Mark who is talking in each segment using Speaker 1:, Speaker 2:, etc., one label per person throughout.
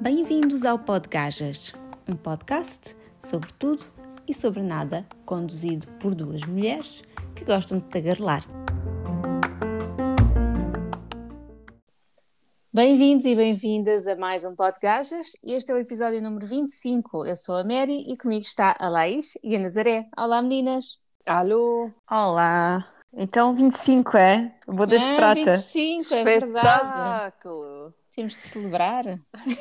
Speaker 1: Bem-vindos ao Podgajas, um podcast sobre tudo e sobre nada, conduzido por duas mulheres que gostam de tagarelar. Bem-vindos e bem-vindas a mais um Podgajas. Este é o episódio número 25. Eu sou a Mary e comigo está a Laís e a Nazaré. Olá, meninas.
Speaker 2: Alô.
Speaker 3: Olá. Então 25 é? Bodas
Speaker 1: é,
Speaker 3: de prata.
Speaker 1: 25, é verdade. Temos de celebrar.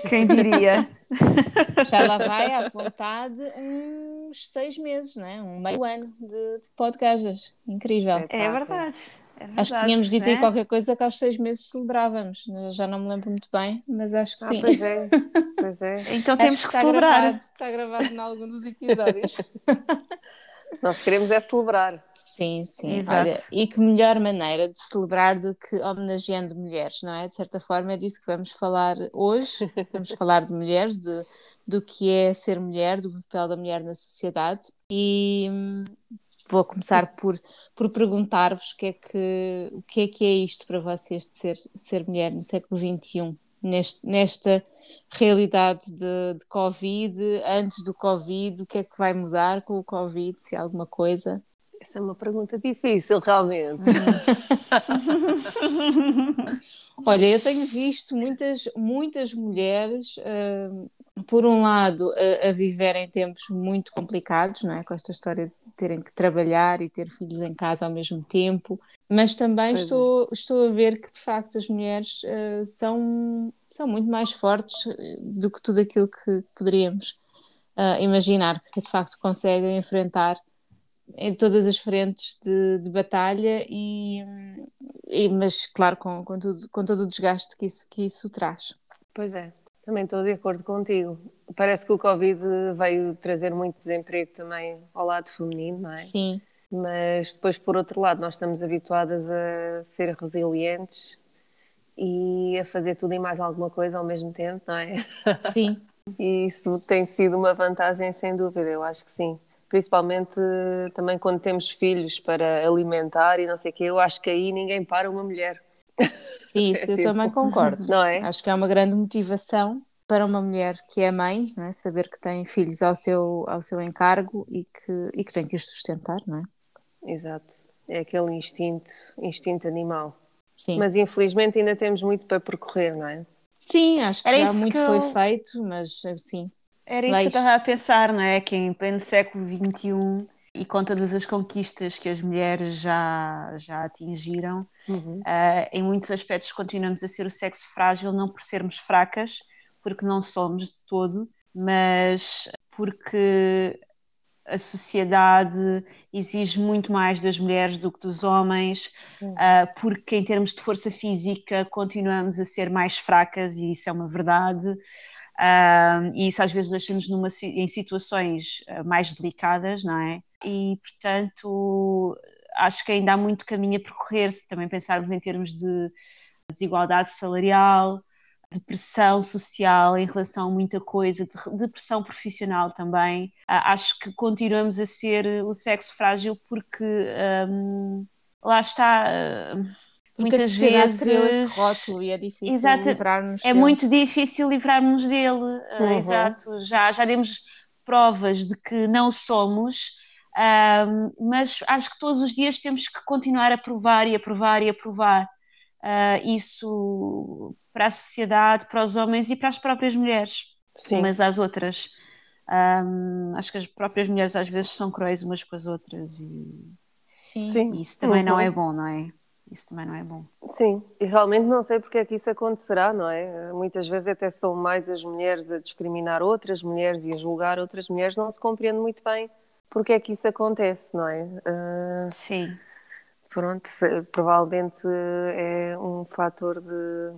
Speaker 3: Quem diria?
Speaker 1: Já lá vai à vontade uns seis meses, não é? Um meio ano de, de podcasts. Incrível.
Speaker 3: É verdade. É verdade,
Speaker 1: acho que tínhamos dito aí
Speaker 3: né?
Speaker 1: qualquer coisa que aos seis meses celebrávamos. Já não me lembro muito bem, mas acho que
Speaker 2: Ah,
Speaker 1: sim.
Speaker 2: pois é, pois é.
Speaker 3: Então
Speaker 1: Acho
Speaker 3: temos que,
Speaker 1: está
Speaker 3: celebrar.
Speaker 1: Gravado, está gravado em algum dos episódios.
Speaker 2: Nós queremos é celebrar.
Speaker 1: Sim, sim.
Speaker 3: Exato.
Speaker 1: Olha, e que melhor maneira de celebrar do que homenageando mulheres, não é? De certa forma é disso que vamos falar hoje. Vamos falar de mulheres, de, do que é ser mulher, do papel da mulher na sociedade. E hum, vou começar por, por perguntar-vos o que, é que, o que é que é isto para vocês de ser, ser mulher no século XXI, neste, nesta realidade de, de Covid, antes do Covid, o que é que vai mudar com o Covid, se alguma coisa?
Speaker 2: Essa é uma pergunta difícil, realmente.
Speaker 1: Olha, eu tenho visto muitas, muitas mulheres, hum, por um lado, a, a viver em tempos muito complicados, não é? Com esta história de terem que trabalhar e ter filhos em casa ao mesmo tempo, mas também
Speaker 2: Pois é.
Speaker 1: estou, estou a ver que, de facto, as mulheres eh, são, são muito mais fortes eh, do que tudo aquilo que poderíamos ah, imaginar, que de facto conseguem enfrentar em todas as frentes de, de batalha e, e- mas claro com, com, tudo, com todo o desgaste que isso, que isso traz.
Speaker 2: Pois é, também estou de acordo contigo. Parece que o Covid veio trazer muito desemprego também ao lado feminino, não é?
Speaker 1: Sim,
Speaker 2: Mas depois, por outro lado, nós estamos habituadas a ser resilientes e a fazer tudo e mais alguma coisa ao mesmo tempo, não é?
Speaker 1: sim,
Speaker 2: E isso tem sido uma vantagem, sem dúvida, eu acho que sim. Principalmente eh, também quando temos filhos para alimentar e não sei o quê, eu acho que aí ninguém para uma mulher,
Speaker 1: sim, isso eu
Speaker 2: tipo,
Speaker 1: também concordo.
Speaker 2: não é?
Speaker 1: Acho que é uma grande motivação para uma mulher que é mãe, não é? saber que tem filhos ao seu, ao seu encargo e que, e que tem que os sustentar, não é?
Speaker 2: Exato. É aquele instinto, instinto animal.
Speaker 1: Sim,
Speaker 2: Mas infelizmente ainda temos muito para percorrer, não é?
Speaker 1: sim acho que
Speaker 3: Era
Speaker 1: já muito
Speaker 3: que
Speaker 1: foi
Speaker 3: eu-
Speaker 1: feito, mas eh, sim,
Speaker 3: Era isso que eu
Speaker 1: Leis.
Speaker 3: estava a pensar, não é? Que em pleno século XXI e com todas as conquistas que as mulheres já, já atingiram, ah, em muitos aspectos continuamos a ser o sexo frágil, não por sermos fracas, porque não somos de todo, mas porque a sociedade exige muito mais das mulheres do que dos homens,
Speaker 2: Uhum.
Speaker 3: ah, porque em termos de força física continuamos a ser mais fracas e isso é uma verdade. E isso às vezes deixa-nos em situações ah, mais delicadas, não é? E portanto acho que ainda há muito caminho a percorrer se também pensarmos em termos de desigualdade salarial, de pressão social em relação a muita coisa, de, de pressão profissional também. Ah, acho que continuamos a ser o sexo frágil porque hum, lá está. ah,
Speaker 1: porque a
Speaker 3: muitas
Speaker 1: sociedade criou esse
Speaker 3: vezes
Speaker 1: rótulo e é difícil
Speaker 3: Exato.
Speaker 1: livrar-nos
Speaker 3: é
Speaker 1: dele.
Speaker 3: muito difícil livrarmos dele. ah,
Speaker 2: Uhum.
Speaker 3: Exato. Já, já demos provas de que não somos. mas acho que todos os dias temos que continuar a provar e a provar e a provar ah, isso para a sociedade, para os homens e para as próprias mulheres,
Speaker 2: Sim.
Speaker 3: umas às outras. Ahm, acho que as próprias mulheres às vezes são cruéis umas com as outras e,
Speaker 1: Sim.
Speaker 2: Sim.
Speaker 3: isso também não
Speaker 2: Uhum.
Speaker 3: é bom, não é? Isso também não é bom.
Speaker 2: Sim, e realmente não sei porque é que isso acontecerá, não é? Muitas vezes até são mais as mulheres a discriminar outras mulheres e a julgar outras mulheres, não se compreende muito bem porque é que isso acontece, não é? Ah,
Speaker 3: Sim.
Speaker 2: pronto, se- provavelmente é um fator de,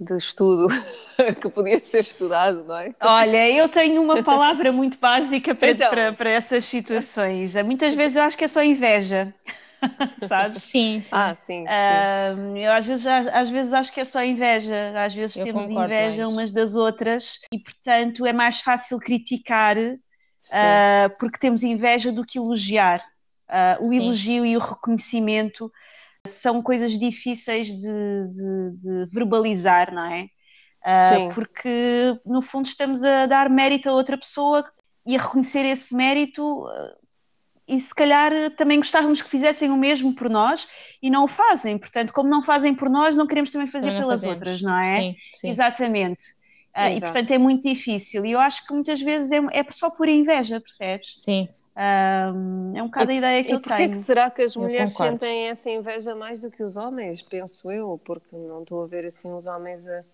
Speaker 2: de estudo que podia ser estudado, não é?
Speaker 3: Olha, eu tenho uma palavra muito básica para,
Speaker 2: Então.
Speaker 3: para, para essas situações. Muitas vezes eu acho que é só inveja, sabes?
Speaker 1: Sim, sim.
Speaker 2: Ah, sim, sim.
Speaker 3: Eu às vezes, às vezes acho que é só inveja, às vezes
Speaker 1: Eu
Speaker 3: temos inveja
Speaker 1: mais.
Speaker 3: umas das outras e, portanto, é mais fácil criticar ah, porque temos inveja do que elogiar. Ah, o
Speaker 1: Sim.
Speaker 3: elogio e o reconhecimento são coisas difíceis de, de, de verbalizar, não é? Uh, porque no fundo estamos a dar mérito a outra pessoa e a reconhecer esse mérito uh, e se calhar também gostávamos que fizessem o mesmo por nós e não o fazem. Portanto, como não fazem por nós, não queremos também fazer também pelas fazemos. outras, não é?
Speaker 1: Sim, sim.
Speaker 3: Exatamente. Uh, e portanto é muito difícil. E eu acho que muitas vezes é, é só por inveja, percebes?
Speaker 1: Sim.
Speaker 3: Um, é um bocado a ideia que e eu tenho.
Speaker 2: E que será que as mulheres sentem essa inveja mais do que os homens? Penso eu, porque não estou a ver assim os homens a,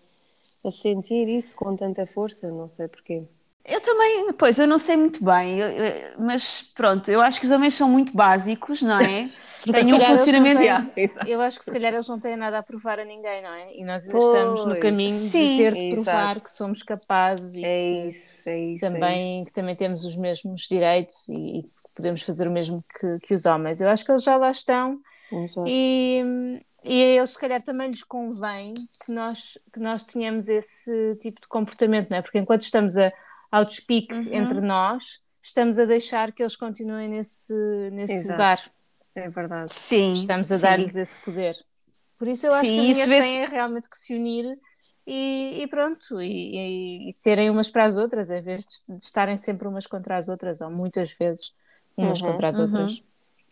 Speaker 2: a sentir isso com tanta força, não sei porquê.
Speaker 3: Eu também, pois, eu não sei muito bem, eu, eu, mas pronto, eu acho que os homens são muito básicos, não é?
Speaker 1: Têm um funcionamento. Têm, eu acho que se calhar eles não têm nada a provar a ninguém, não é? E nós ainda pois, estamos no caminho sim, de ter de provar exato. que somos capazes e
Speaker 2: é isso, é isso,
Speaker 1: também,
Speaker 2: é isso.
Speaker 1: que também temos os mesmos direitos e, que podemos fazer o mesmo que, que os homens. Eu acho que eles já lá estão exato. e e a eles se calhar também lhes convém que nós, que nós tenhamos esse tipo de comportamento, não é? Porque enquanto estamos a outspeak uhum. entre nós, estamos a deixar que eles continuem nesse, nesse lugar.
Speaker 2: É verdade.
Speaker 3: Sim.
Speaker 1: Estamos a dar-lhes esse poder. Por isso eu acho sim, que as mulheres têm realmente que se unir e, e pronto, e, e, e, serem umas para as outras, em vez de, de, estarem sempre umas contra as outras, ou muitas vezes umas uhum, contra as uhum. outras.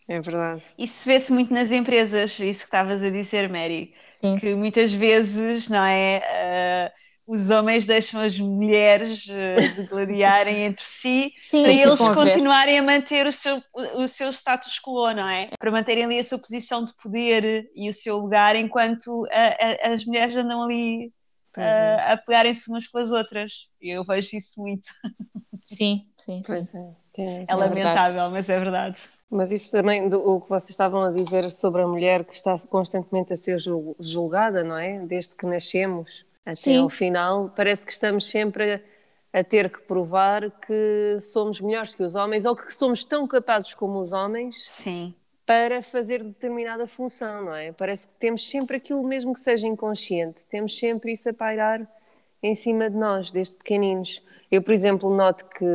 Speaker 2: É verdade.
Speaker 3: Isso vê-se muito nas empresas, isso que estavas a dizer, Mary.
Speaker 1: Sim.
Speaker 3: Que muitas vezes, não é? Uh, os homens deixam as mulheres uh, gladiarem entre si
Speaker 1: Sim,
Speaker 3: para eles continuarem a manter o seu, o seu status quo, não é? Para manterem ali a sua posição de poder e o seu lugar, enquanto a, a, as mulheres andam ali uh, a pegarem-se umas com as outras. Eu vejo isso muito.
Speaker 1: Sim, sim, sim.
Speaker 2: É,
Speaker 3: é, é lamentável, é mas é verdade.
Speaker 2: Mas isso também, do, o que vocês estavam a dizer sobre a mulher que está constantemente a ser julgada, não é? Desde que nascemos até Sim. ao final, parece que estamos sempre a, a, ter que provar que somos melhores que os homens ou que somos tão capazes como os homens
Speaker 3: Sim.
Speaker 2: para fazer determinada função, não é? Parece que temos sempre aquilo mesmo que seja inconsciente, temos sempre isso a pairar em cima de nós, desde pequeninos. Eu, por exemplo, noto que,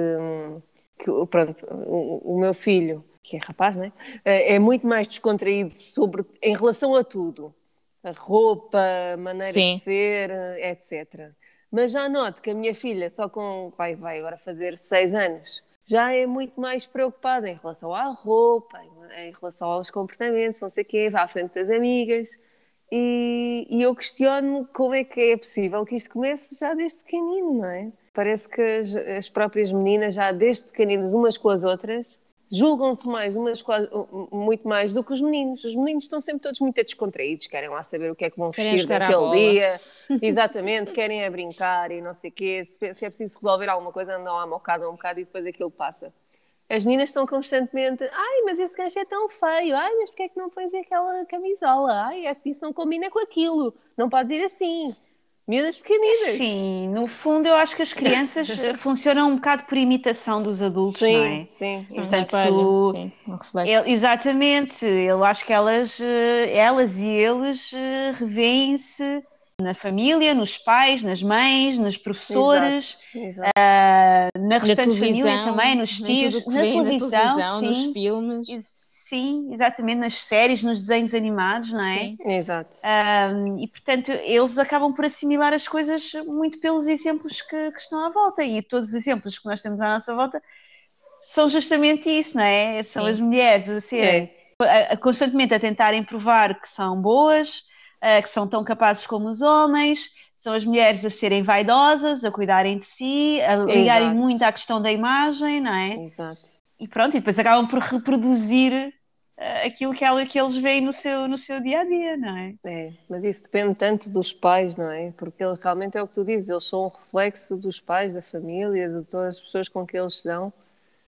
Speaker 2: que pronto, o, o meu filho, que é rapaz, não é? É muito mais descontraído sobre, em relação a tudo a roupa, a maneira Sim. de ser, etc. Mas já noto que a minha filha, só com. vai, vai agora fazer seis anos, já é muito mais preocupada em relação à roupa, em relação aos comportamentos, não sei o quê, vai à frente das amigas. E, e eu questiono como é que é possível que isto comece já desde pequenino, não é? Parece que as, as próprias meninas, já desde pequeninas, umas com as outras, julgam-se mais umas muito mais do que os meninos. Os meninos estão sempre todos muito descontraídos, querem lá saber o que é que vão vestir naquele dia, exatamente, querem a é brincar e não sei o quê. Se, é preciso resolver alguma coisa, andam à mocada um bocado e depois aquilo passa. As meninas estão constantemente, ai, mas esse gancho é tão feio, ai, mas porquê é que não pões aquela camisola? Ai, assim, isso não combina com aquilo, não podes ir assim. Miúdas pequeninas.
Speaker 3: Sim, no fundo eu acho que as crianças eh, funcionam um bocado por imitação dos adultos,
Speaker 2: sim,
Speaker 3: não é?
Speaker 2: Sim, sim.
Speaker 3: Portanto, espelho, sim, um reflexo. exatamente, eu acho que elas, eh, elas e eles eh, revêem-se na família, nos pais, nas mães, nos professores, exato, exato. Uh, na restante na família também, nos tios,
Speaker 1: na, televisão, na televisão sim. nos filmes.
Speaker 3: Sim, exatamente, nas séries, nos desenhos animados, não é?
Speaker 2: Sim, exato.
Speaker 3: Um, e portanto, eles acabam por assimilar as coisas muito pelos exemplos que, que, estão à volta. E todos os exemplos que nós temos à nossa volta são justamente isso, não é? Sim. São as mulheres a serem a, a, constantemente a tentarem provar que são boas, a, que são tão capazes como os homens, são as mulheres a serem vaidosas, a cuidarem de si, a ligarem Exato. muito à questão da imagem, não é?
Speaker 2: Exato.
Speaker 3: E pronto, e depois acabam por reproduzir uh, aquilo que, ela, que eles veem no seu, no seu dia a dia, não é?
Speaker 2: É, mas isso depende tanto dos pais, não é? Porque ele, realmente é o que tu dizes, eles são um reflexo dos pais, da família, de todas as pessoas com que eles dão.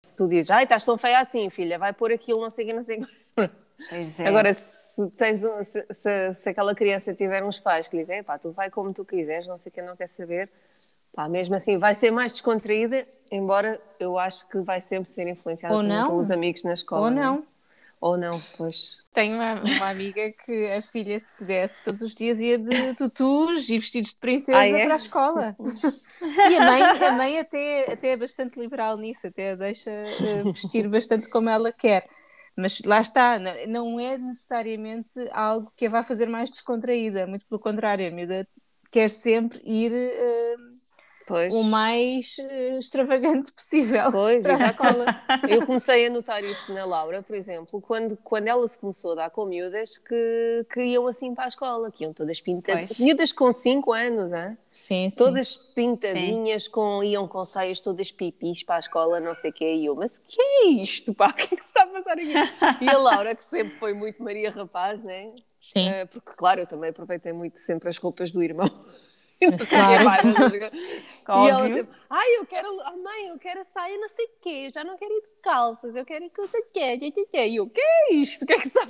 Speaker 2: Se tu dizes, ai, estás tão feia assim, filha, vai pôr aquilo, não sei o que, não sei o que. É. Agora, se, tens um, se, se, se, aquela criança tiver uns pais que dizem, pá, tu vai como tu quiseres, não sei o que, não quer saber, pá, mesmo assim vai ser mais descontraída, embora eu acho que vai sempre ser influenciada pelos amigos na escola.
Speaker 1: Ou não. Né?
Speaker 2: Ou não, pois.
Speaker 1: Tenho uma, uma, amiga que a filha, se pudesse, todos os dias ia de tutus e vestidos de princesa ah, é? para a escola. e a mãe, a mãe até, até é bastante liberal nisso, até a deixa uh, vestir bastante como ela quer. Mas lá está, não é necessariamente algo que a vá fazer mais descontraída, muito pelo contrário, a miúda quer sempre ir uh, Pois. o mais uh, extravagante possível
Speaker 2: pois, para a escola. Eu comecei a notar isso na Laura, por exemplo, quando, quando ela se começou a dar com miúdas que, que iam assim para a escola, que iam todas pintadas, miúdas com 5 anos, hein?
Speaker 1: sim, sim.
Speaker 2: todas pintadinhas, sim. Com, iam com saias todas pipis para a escola, não sei o que, e eu, mas que é isto, pá, o que é que se está a passar aqui? E a Laura, que sempre foi muito Maria Rapaz, né?
Speaker 1: Sim. Uh,
Speaker 2: porque, claro, eu também aproveitei muito sempre as roupas do irmão. Claro. e ela sempre, ai, eu quero, oh, mãe, eu quero sair não sei o quê, eu já não quero ir de calças, eu quero ir com o quê, e eu, o que é isto? O que é que está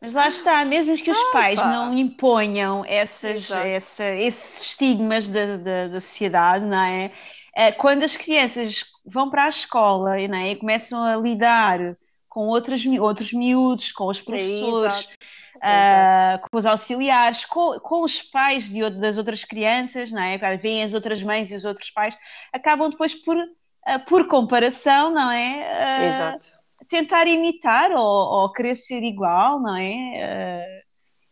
Speaker 3: Mas lá está, mesmo que os Opa. pais não imponham essas, essa, esses estigmas da, da, da, sociedade, não é? é? Quando as crianças vão para a escola não é? e começam a lidar com outros, outros miúdos, com os professores, uh, com os auxiliares, com, com os pais de, das outras crianças, não é? Vêm as outras mães e os outros pais, acabam depois por, uh, por comparação, não é?
Speaker 2: Uh, Exato.
Speaker 3: Tentar imitar ou, ou, querer ser igual, não é?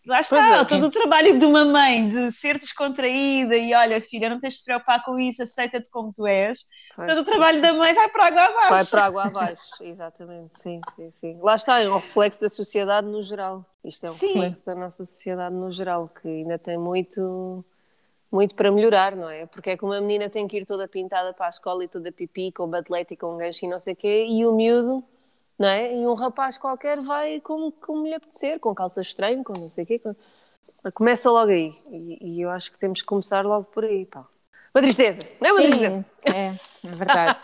Speaker 3: Lá está, é, todo o trabalho de uma mãe de ser descontraída e olha, filha, não tens de te preocupar com isso, aceita-te como tu és. Pois, todo o trabalho da mãe vai para água abaixo.
Speaker 2: Vai para água abaixo, exatamente, sim, sim, sim. Lá está, é um reflexo da sociedade no geral. Isto é um sim. reflexo da nossa sociedade no geral, que ainda tem muito, muito para melhorar, não é? Porque é que uma menina tem que ir toda pintada para a escola e toda pipi, com batlete e com gancho e não sei o quê, e o miúdo não é? E um rapaz qualquer vai como, como lhe apetecer, com calças estranhas, com não sei o quê. Com... Começa logo aí. E, e, eu acho que temos que começar logo por aí, pá. Uma tristeza, não é uma
Speaker 1: Sim,
Speaker 2: tristeza?
Speaker 1: É, é verdade.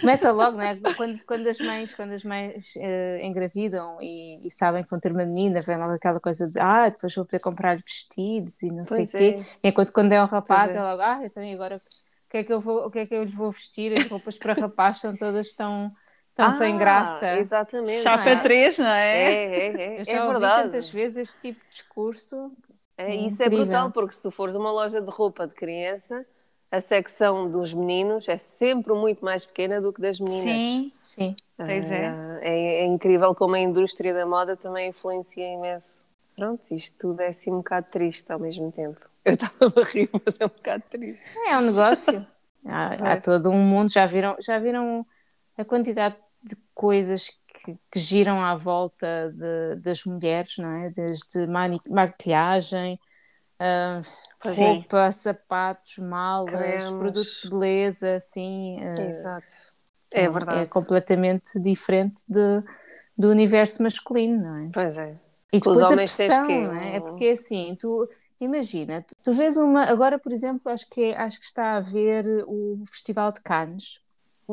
Speaker 1: Começa logo, não é? Quando, quando as mães, quando as mães uh, engravidam e, e, sabem que vão ter uma menina, vem logo aquela coisa de ah, depois vou poder comprar vestidos e não pois sei o é. quê. Enquanto quando é um rapaz, é. é logo, ah, então agora o que é que eu vou, o que é que eu lhes vou vestir? As roupas para rapaz são todas tão tão ah, sem graça.
Speaker 2: Exatamente.
Speaker 3: Chapa é? 3, não é?
Speaker 2: É, é, é.
Speaker 1: Eu já
Speaker 2: é
Speaker 1: ouvi
Speaker 2: verdade.
Speaker 1: tantas vezes este tipo de discurso.
Speaker 2: É, isso é brutal, porque se tu fores uma loja de roupa de criança, a secção dos meninos é sempre muito mais pequena do que das meninas.
Speaker 1: Sim, sim.
Speaker 3: Pois é.
Speaker 2: Ah, é. é. incrível como a indústria da moda também influencia imenso. Pronto, isto tudo é assim um bocado triste ao mesmo tempo. Eu estava a rir, mas é um bocado triste.
Speaker 1: É, é um negócio. há, há todo um mundo, já viram, já viram a quantidade de coisas que, que giram à volta de, das mulheres, não é? Desde maquilhagem, uh, roupa, sapatos, malas, Cremos. produtos de beleza, assim.
Speaker 2: Uh, Exato. É verdade.
Speaker 1: É completamente diferente de, do universo masculino, não é?
Speaker 2: Pois é.
Speaker 1: E depois a pressão, não é? É porque assim, tu imagina, tu, tu vês uma, agora por exemplo, acho que, é, acho que está a ver o Festival de Cannes,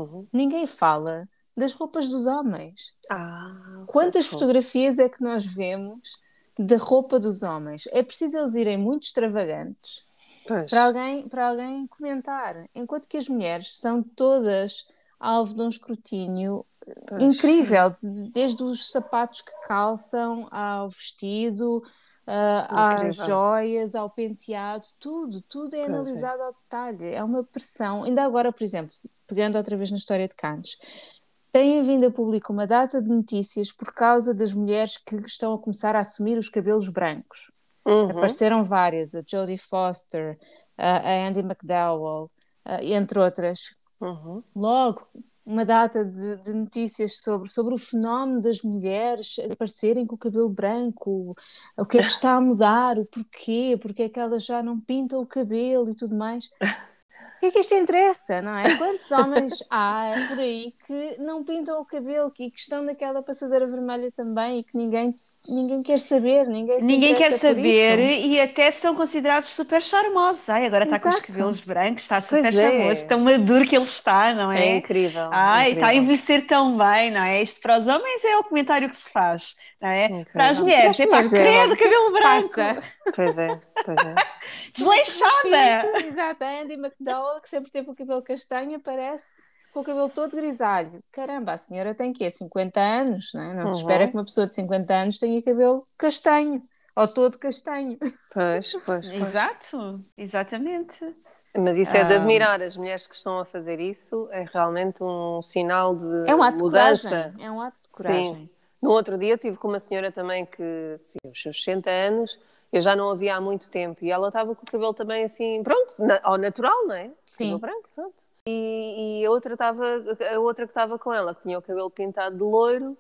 Speaker 1: Uhum. Ninguém fala das roupas dos homens.
Speaker 2: Ah,
Speaker 1: Quantas fotografias é que nós vemos da roupa dos homens? É preciso eles irem muito extravagantes para alguém, para alguém comentar. Enquanto que as mulheres são todas alvo de um escrutínio pois, incrível, desde os sapatos que calçam ao vestido, às joias, ao penteado, tudo, tudo é pois analisado é. ao detalhe. É uma pressão. Ainda agora, por exemplo, pegando outra vez na história de Cannes, têm vindo a público uma data de notícias por causa das mulheres que estão a começar a assumir os cabelos brancos. Uhum. Apareceram várias, a Jodie Foster, a Andy McDowell, entre outras.
Speaker 2: Uhum.
Speaker 1: Logo, uma data de, de, notícias sobre, sobre o fenómeno das mulheres aparecerem com o cabelo branco, o que é que está a mudar, o porquê, porque é que elas já não pintam o cabelo e tudo mais. O que é que isto interessa, não é? Quantos homens há por aí que não pintam o cabelo e que estão naquela passadeira vermelha também e que ninguém ninguém quer saber, ninguém
Speaker 3: Ninguém quer saber e até são considerados super charmosos. Ai, agora está com os cabelos brancos, está super pois é. charmoso, é. tão maduro que ele está, não é?
Speaker 2: É incrível.
Speaker 3: Ai,
Speaker 2: incrível.
Speaker 3: está a envelhecer tão bem, não é? Isto para os homens é o comentário que se faz, não é? Incrível. Para as mulheres, é para credo, cabelo branco.
Speaker 2: Pois é, pois é.
Speaker 3: Desleixada!
Speaker 1: Exato, a Andy McDowell, que sempre teve o cabelo castanho, aparece com o cabelo todo grisalho. Caramba, a senhora tem que 50 anos, não é? Não uhum. se espera que uma pessoa de 50 anos tenha cabelo castanho, ou todo castanho.
Speaker 2: Pois, pois. pois.
Speaker 3: Exato, exatamente.
Speaker 2: Mas isso é de admirar, as mulheres que estão a fazer isso é realmente um sinal de
Speaker 1: É um ato
Speaker 2: mudança.
Speaker 1: de coragem. É um ato de coragem.
Speaker 2: Sim. No outro dia tive com uma senhora também que tinha os seus 60 anos, eu já não a via há muito tempo, e ela estava com o cabelo também assim, pronto, na- ao natural, não é?
Speaker 1: Sim.
Speaker 2: Cabelo branco, pronto. E, e a outra estava, a outra que estava com ela, que tinha o cabelo pintado de loiro,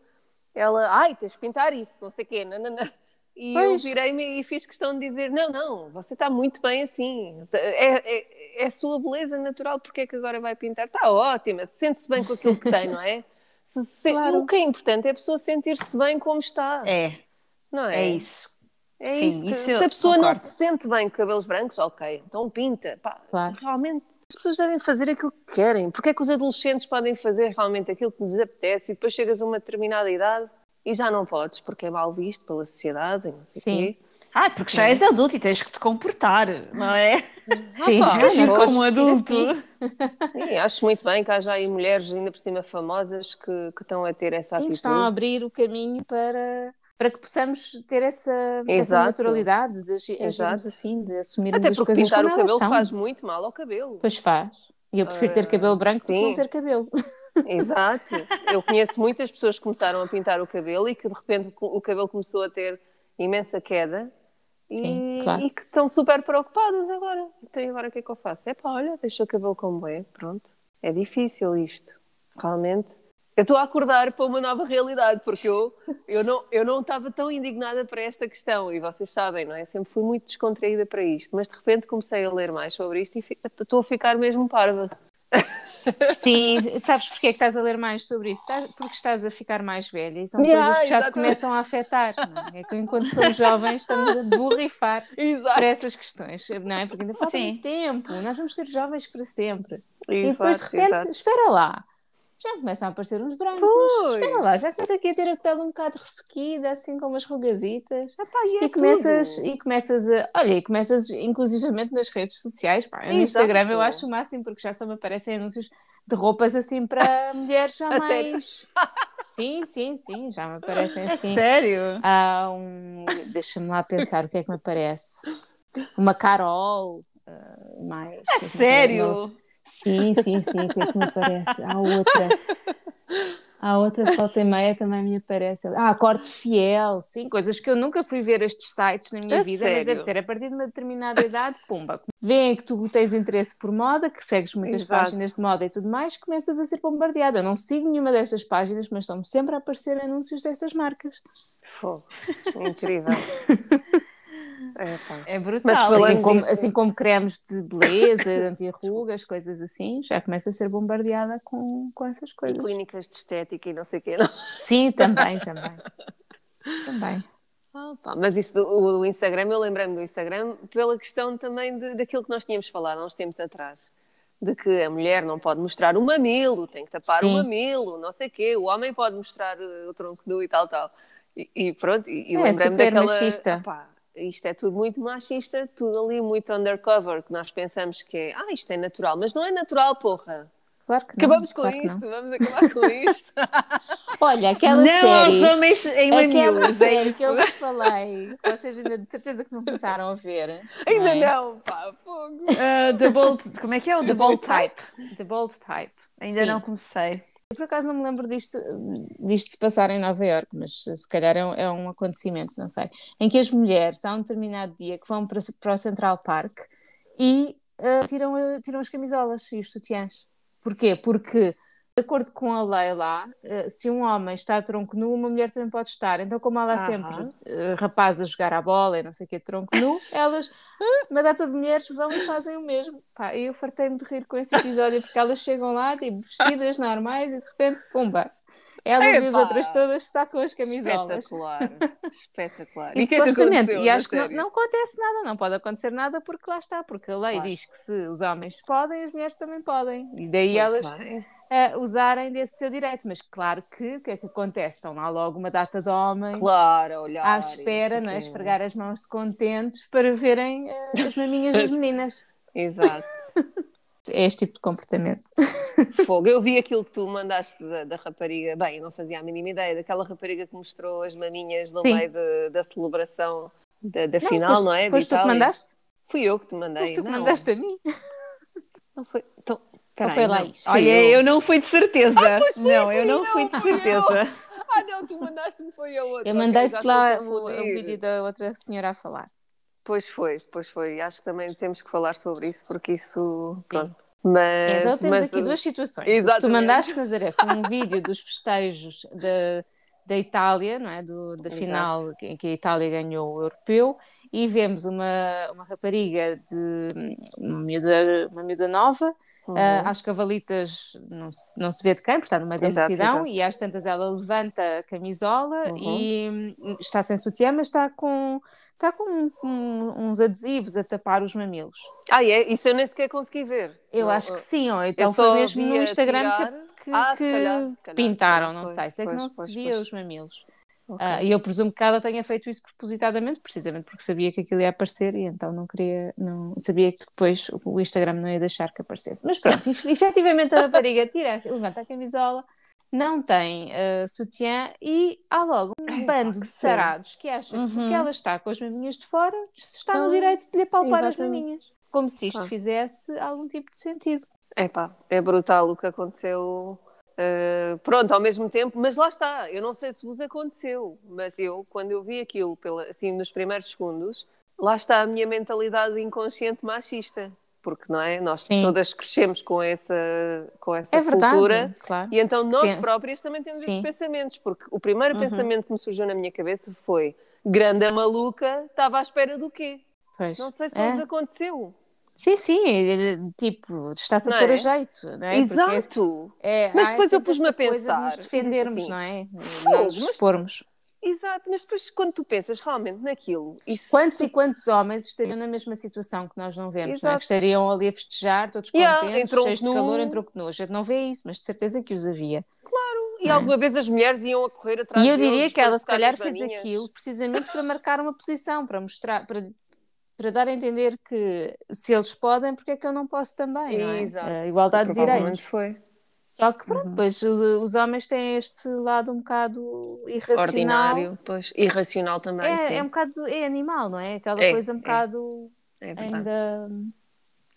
Speaker 2: ela, ai, tens de pintar isso, não sei o quê, nananã. E eu
Speaker 1: Pois.
Speaker 2: virei-me e fiz questão de dizer: não, não, você está muito bem assim. É, é, é a sua beleza natural, porque é que agora vai pintar? Está ótima, sente-se bem com aquilo que tem, não é? Se- se-
Speaker 1: Claro.
Speaker 2: O que é importante é a pessoa sentir-se bem como está,
Speaker 3: É,
Speaker 2: não é?
Speaker 3: é isso.
Speaker 2: É
Speaker 3: Sim,
Speaker 2: isso que-
Speaker 3: isso
Speaker 2: se
Speaker 3: eu
Speaker 2: a pessoa não
Speaker 3: concordo.
Speaker 2: se sente bem com cabelos brancos, ok, então pinta. Pá,
Speaker 1: Claro.
Speaker 2: Realmente, as pessoas devem fazer aquilo que querem. Porque é que os adolescentes podem fazer realmente aquilo que lhes apetece e depois chegas a uma determinada idade e já não podes, porque é mal visto pela sociedade e não sei o
Speaker 1: Sim.
Speaker 2: quê.
Speaker 3: Ah, porque já és adulto e tens que te comportar, não é?
Speaker 1: Sim, já
Speaker 3: Agir como adulto.
Speaker 1: assim.
Speaker 2: E acho muito bem que haja aí mulheres, ainda por cima famosas, que, que estão a ter essa
Speaker 1: Sim, que
Speaker 2: atitude.
Speaker 1: estão a abrir o caminho para, para que possamos ter essa, essa naturalidade de agirmos assim, de assumirmos
Speaker 2: Até porque
Speaker 1: coisas
Speaker 2: pintar o cabelo
Speaker 1: são.
Speaker 2: faz muito mal ao cabelo.
Speaker 1: Pois faz. E eu prefiro ter
Speaker 2: Ah,
Speaker 1: cabelo branco do que
Speaker 2: sim.
Speaker 1: não ter cabelo.
Speaker 2: Exato. Eu conheço muitas pessoas que começaram a pintar o cabelo e que de repente o cabelo começou a ter imensa queda
Speaker 1: Sim,
Speaker 2: e,
Speaker 1: claro.
Speaker 2: e que estão super preocupadas agora. Então agora o que é que eu faço? É pá, olha, deixa o cabelo como é, pronto. É difícil isto, realmente. Eu estou a acordar para uma nova realidade, porque eu, eu, não, eu não estava tão indignada para esta questão, e vocês sabem, não é? Sempre fui muito descontraída para isto, mas de repente comecei a ler mais sobre isto e estou a ficar mesmo parva.
Speaker 1: Sim, sabes porque é que estás a ler mais sobre isso? Porque estás a ficar mais velha e são
Speaker 2: Yeah,
Speaker 1: coisas que já te
Speaker 2: exatamente.
Speaker 1: começam a afetar. Não é? É que enquanto somos jovens estamos a borrifar
Speaker 2: Exato.
Speaker 1: para essas questões, não é? Porque ainda falta
Speaker 3: Sim.
Speaker 1: tempo, nós vamos ser jovens para sempre. e depois de
Speaker 2: Exato,
Speaker 1: repente,
Speaker 2: exato.
Speaker 1: espera lá, já começam a aparecer uns brancos.
Speaker 2: Pois.
Speaker 1: Espera lá, já começa aqui a ter a pele um bocado ressequida, assim com umas rugazitas.
Speaker 2: E é
Speaker 1: E começas,
Speaker 2: tudo.
Speaker 1: e começas a. Olha, e começas inclusivamente nas redes sociais. Pá, no. Instagram eu acho o máximo, porque já só me aparecem anúncios de roupas assim para mulheres já
Speaker 2: A
Speaker 1: mais. Sim, sim, sim, já me aparecem
Speaker 3: É
Speaker 1: assim.
Speaker 3: sério?
Speaker 1: Há um. Deixa-me lá pensar o que é que me aparece. Uma Carol. ah, mais.
Speaker 3: É sério?
Speaker 1: Sim, sim, sim, o que é que me aparece? Há outra. Há outra volta e meia também me aparece. Ah, corte fiel, sim, coisas que eu nunca fui ver estes sites na minha
Speaker 2: A
Speaker 1: vida, mas
Speaker 2: sério?
Speaker 1: deve ser a partir de uma determinada idade, pumba. Vêem que tu tens interesse por moda, que segues muitas
Speaker 2: Exato.
Speaker 1: páginas de moda e tudo mais, começas a ser bombardeada. Eu não sigo nenhuma destas páginas, mas estão-me sempre a aparecer anúncios destas marcas.
Speaker 2: Fogo. Incrível. É.
Speaker 1: É brutal.
Speaker 2: Mas falando
Speaker 1: assim, como,
Speaker 2: disso-
Speaker 1: assim como cremes de beleza, de anti-rugas, coisas assim, já começa a ser bombardeada com, com essas
Speaker 2: E
Speaker 1: coisas.
Speaker 2: clínicas de estética e não sei o quê. Não.
Speaker 1: Sim, também, também. Também.
Speaker 2: Ah, pá, Mas isso do, o- do Instagram, eu lembrei-me do Instagram pela questão também de, daquilo que nós tínhamos falado há uns tempos atrás. De que a mulher não pode mostrar o mamilo, tem que tapar o
Speaker 1: Sim.
Speaker 2: mamilo, não sei o quê. O homem pode mostrar eh, o tronco nu e tal, tal. E, e pronto, e, e
Speaker 1: É,
Speaker 2: lembrei-me
Speaker 1: super
Speaker 2: daquela...
Speaker 1: machista.
Speaker 2: Pá, isto é tudo muito machista, tudo ali muito undercover, que nós pensamos que é, ah, isto é natural, mas não é natural, porra.
Speaker 1: Claro que não.
Speaker 2: Acabamos com
Speaker 1: claro
Speaker 2: isto,
Speaker 1: não.
Speaker 2: vamos acabar com isto.
Speaker 1: Olha, aquela
Speaker 3: não
Speaker 1: série.
Speaker 3: homens em
Speaker 1: Aquela
Speaker 3: mamilos.
Speaker 1: série
Speaker 3: é
Speaker 1: que eu vos falei, que vocês ainda de certeza que não começaram a ver.
Speaker 2: Ainda
Speaker 1: é?
Speaker 2: não, pá, fogo.
Speaker 3: Uh, the bold, como é que é o The Bold Type?
Speaker 1: The Bold Type.
Speaker 3: Ainda
Speaker 1: Sim.
Speaker 3: não comecei.
Speaker 1: Por acaso não me lembro disto, disto se passar em Nova Iorque, mas se calhar é um, é um acontecimento, não sei, em que as mulheres, há um determinado dia, que vão para, para o Central Park e ah, tiram, ah, tiram as camisolas e os sutiãs. Porquê? Porque, de acordo com a lei lá, ah, se um homem está a tronco nu, uma mulher também pode estar. Então, como há lá sempre ah, rapazes a jogar à bola e não sei o que, tronco nu, elas, ah, uma data de mulheres, vão e fazem o mesmo. Pá, e eu fartei-me de rir com esse episódio, porque elas chegam lá, tipo, vestidas normais e de repente, pumba! Elas e as outras todas sacam as camisolas.
Speaker 2: Espetacular, espetacular.
Speaker 1: E,
Speaker 2: que é
Speaker 1: supostamente, e acho que não, não acontece nada, não pode acontecer nada porque lá está, porque a lei
Speaker 2: Claro.
Speaker 1: diz que se os homens podem, as mulheres também podem. E daí
Speaker 2: Muito
Speaker 1: elas
Speaker 2: bem.
Speaker 1: Eh, usarem desse seu direito. Mas claro que o que é que acontece? Estão lá logo uma data de homens
Speaker 2: Claro, olhar.
Speaker 1: à espera,
Speaker 2: não
Speaker 1: é? Esfregar as mãos de contentes para verem eh, as maminhas das meninas.
Speaker 2: Exato.
Speaker 1: É este tipo de comportamento.
Speaker 2: Fogo. Eu vi aquilo que tu mandaste da, da rapariga. Bem, eu não fazia a mínima ideia daquela rapariga que mostrou as maminhas no
Speaker 1: Sim.
Speaker 2: meio de- da celebração da, da
Speaker 1: Não,
Speaker 2: final,
Speaker 1: foste-
Speaker 2: não é?
Speaker 1: Foste tu que mandaste?
Speaker 2: Fui eu que te mandei.
Speaker 1: Foste tu que
Speaker 2: não.
Speaker 1: mandaste a mim.
Speaker 2: Não foi. Então,
Speaker 1: Ou foi lá isto?
Speaker 3: Olha, eu não fui de certeza.
Speaker 2: Ah, pois foi,
Speaker 3: não, eu não
Speaker 2: eu,
Speaker 3: fui de
Speaker 2: eu.
Speaker 3: certeza.
Speaker 2: Ah, não, tu mandaste-me, foi a outra.
Speaker 1: Eu mandei-te lá o, vídeo da outra senhora a falar.
Speaker 2: Pois foi, pois foi. Acho que também temos que falar sobre isso, porque isso. Pronto. Mas,
Speaker 1: Sim, então temos
Speaker 2: mas-
Speaker 1: aqui duas situações. Que tu
Speaker 2: Exatamente.
Speaker 1: mandaste fazer é, foi um vídeo dos festejos da, da Itália, não é? Do, da
Speaker 2: Exato.
Speaker 1: final em que a Itália ganhou o europeu, e vemos uma, uma rapariga de uma miúda, uma miúda nova,
Speaker 2: Uhum.
Speaker 1: ah, às cavalitas não se, não se vê de quem, porque está no meio da
Speaker 2: Exato,
Speaker 1: multidão,
Speaker 2: exato.
Speaker 1: e às tantas ela levanta a camisola
Speaker 2: Uhum.
Speaker 1: e está sem sutiã, mas está com, está com um- uns adesivos a tapar os mamilos.
Speaker 2: Ah, é? Isso eu nem sequer consegui ver.
Speaker 1: Eu
Speaker 2: Não,
Speaker 1: acho que sim, ou então foi mesmo no Instagram
Speaker 2: tirar.
Speaker 1: que, que,
Speaker 2: Ah, se
Speaker 1: que
Speaker 2: calhar, se calhar,
Speaker 1: pintaram,
Speaker 2: se calhar
Speaker 1: não
Speaker 2: foi.
Speaker 1: sei. Sei que
Speaker 2: Pois,
Speaker 1: não se
Speaker 2: pois,
Speaker 1: via
Speaker 2: pois.
Speaker 1: os mamilos.
Speaker 2: Ok.
Speaker 1: Ah, e eu presumo que ela tenha feito isso propositadamente, precisamente porque sabia que aquilo ia aparecer e então não queria, não sabia que depois o Instagram não ia deixar que aparecesse. Mas pronto, ef- efetivamente a rapariga tira, levanta a camisola, não tem ah, sutiã e há logo um bando de
Speaker 2: sério.
Speaker 1: tarados que acha que porque
Speaker 3: Uhum.
Speaker 1: ela está com as maminhas de fora, se está no
Speaker 2: Ah,
Speaker 1: direito de lhe palpar as maminhas. Como se isto
Speaker 2: Ah.
Speaker 1: fizesse algum tipo de sentido.
Speaker 2: Epá, é brutal o que aconteceu. Uh, pronto, ao mesmo tempo, mas lá está. Eu não sei se vos aconteceu, mas eu, quando eu vi aquilo, pela, assim, nos primeiros segundos, lá está a minha mentalidade inconsciente machista. Porque, não é? Nós
Speaker 1: Sim.
Speaker 2: todas crescemos com essa, com essa
Speaker 1: É verdade,
Speaker 2: cultura.
Speaker 1: claro.
Speaker 2: E então nós próprias também temos esses
Speaker 1: Sim.
Speaker 2: pensamentos. Porque o primeiro
Speaker 1: Uhum.
Speaker 2: pensamento que me surgiu na minha cabeça foi: grande maluca, estava à espera do quê?
Speaker 1: Pois.
Speaker 2: Não sei se
Speaker 1: É.
Speaker 2: aconteceu.
Speaker 1: Sim, sim, ele, tipo, está-se a pôr
Speaker 2: é?
Speaker 1: a jeito, não é?
Speaker 2: Exato!
Speaker 1: é-
Speaker 2: Mas
Speaker 1: há
Speaker 2: depois eu pus-me a
Speaker 1: de
Speaker 2: pensar,
Speaker 1: Nos defendermos,
Speaker 2: assim,
Speaker 1: não é?
Speaker 2: "Fogo,
Speaker 1: Nós
Speaker 2: mas-
Speaker 1: expormos.
Speaker 2: Exato, mas depois quando tu pensas realmente naquilo, isso
Speaker 1: Quantos e quantos homens estariam na mesma situação que nós não vemos, não é?
Speaker 2: Exato.
Speaker 1: Que estariam ali a festejar, todos
Speaker 2: Yeah,
Speaker 1: contentes, cheios de calor, entrou que nu. A gente não vê isso, mas de certeza que os havia.
Speaker 2: e alguma vez as mulheres iam a correr atrás
Speaker 1: E eu diria que ela se calhar fez aquilo precisamente para marcar uma posição, para mostrar, para, para dar a entender que se eles podem, porque é que eu não posso também, não é?
Speaker 2: Exato.
Speaker 1: A igualdade de direitos.
Speaker 2: foi.
Speaker 1: Só que
Speaker 2: Uhum.
Speaker 1: pronto, depois o- os homens têm este lado um bocado irracional.
Speaker 2: Ordinário, pois. Irracional também, sim.
Speaker 1: É, é um bocado é animal, não é? Aquela
Speaker 2: É,
Speaker 1: coisa um
Speaker 2: é.
Speaker 1: bocado
Speaker 2: É verdade.
Speaker 1: ainda,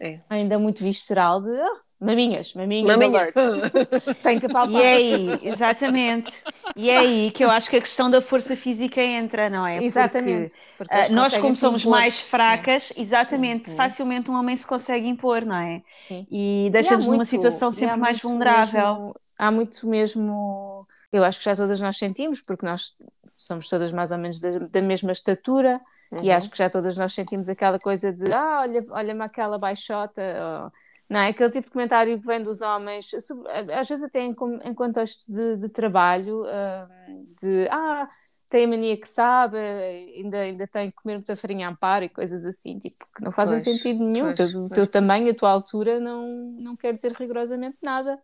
Speaker 2: É.
Speaker 1: ainda muito visceral de ah, maminhas, maminhas,
Speaker 2: Maminha.
Speaker 1: alert. Tem que apalpar.
Speaker 3: E é aí, exatamente. E é aí que eu acho que a questão da força física entra, não é? Porque,
Speaker 1: Exatamente. porque
Speaker 3: ah,
Speaker 1: eles
Speaker 3: nós, como somos
Speaker 1: impor.
Speaker 3: mais fracas, exatamente,
Speaker 2: Uhum.
Speaker 3: facilmente um homem se consegue impor, não é?
Speaker 1: Sim.
Speaker 3: E
Speaker 1: E
Speaker 3: deixa-nos numa situação
Speaker 1: e
Speaker 3: sempre mais vulnerável.
Speaker 1: mesmo- há muito mesmo, eu acho que já todas nós sentimos, porque nós somos todas mais ou menos da, da mesma estatura, e
Speaker 2: Uhum.
Speaker 1: acho que já todas nós sentimos aquela coisa de ah, olha, olha-me aquela baixota, ou- não é? Aquele tipo de comentário que vem dos homens, às vezes até em, contexto de, de trabalho, ah, de ah, tem a mania que sabe, ainda, ainda tem que comer muita farinha a amparo e coisas assim, tipo, que não fazem
Speaker 2: Pois,
Speaker 1: sentido nenhum. O teu,
Speaker 2: pois.
Speaker 1: tamanho, a tua altura não, não quer dizer rigorosamente nada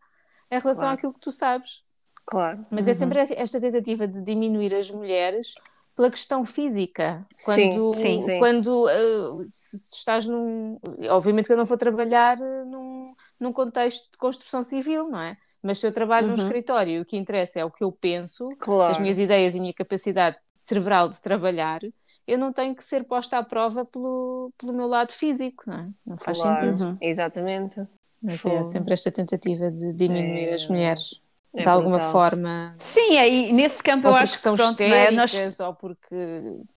Speaker 1: em relação
Speaker 2: Claro.
Speaker 1: àquilo que tu sabes.
Speaker 2: Claro.
Speaker 1: Mas é sempre esta tentativa de diminuir as mulheres pela questão física. Quando,
Speaker 3: sim.
Speaker 2: Sim.
Speaker 1: quando uh, se estás num. Obviamente que eu não vou trabalhar num, num contexto de construção civil, não é? Mas se eu trabalho num
Speaker 3: Uhum.
Speaker 1: escritório e o que interessa é o que eu penso,
Speaker 2: Claro.
Speaker 1: as minhas ideias e a minha capacidade cerebral de trabalhar, eu não tenho que ser posta à prova pelo, pelo meu lado físico, não é? Não faz
Speaker 2: Claro.
Speaker 1: sentido.
Speaker 3: Uhum.
Speaker 2: Exatamente.
Speaker 1: Mas é sempre esta tentativa de diminuir
Speaker 2: É-
Speaker 1: as mulheres.
Speaker 2: É
Speaker 1: de alguma
Speaker 2: brutal.
Speaker 1: forma,
Speaker 3: Sim, aí nesse campo eu acho que
Speaker 1: são
Speaker 3: pronto, é? Nós,
Speaker 1: histéricas, ou porque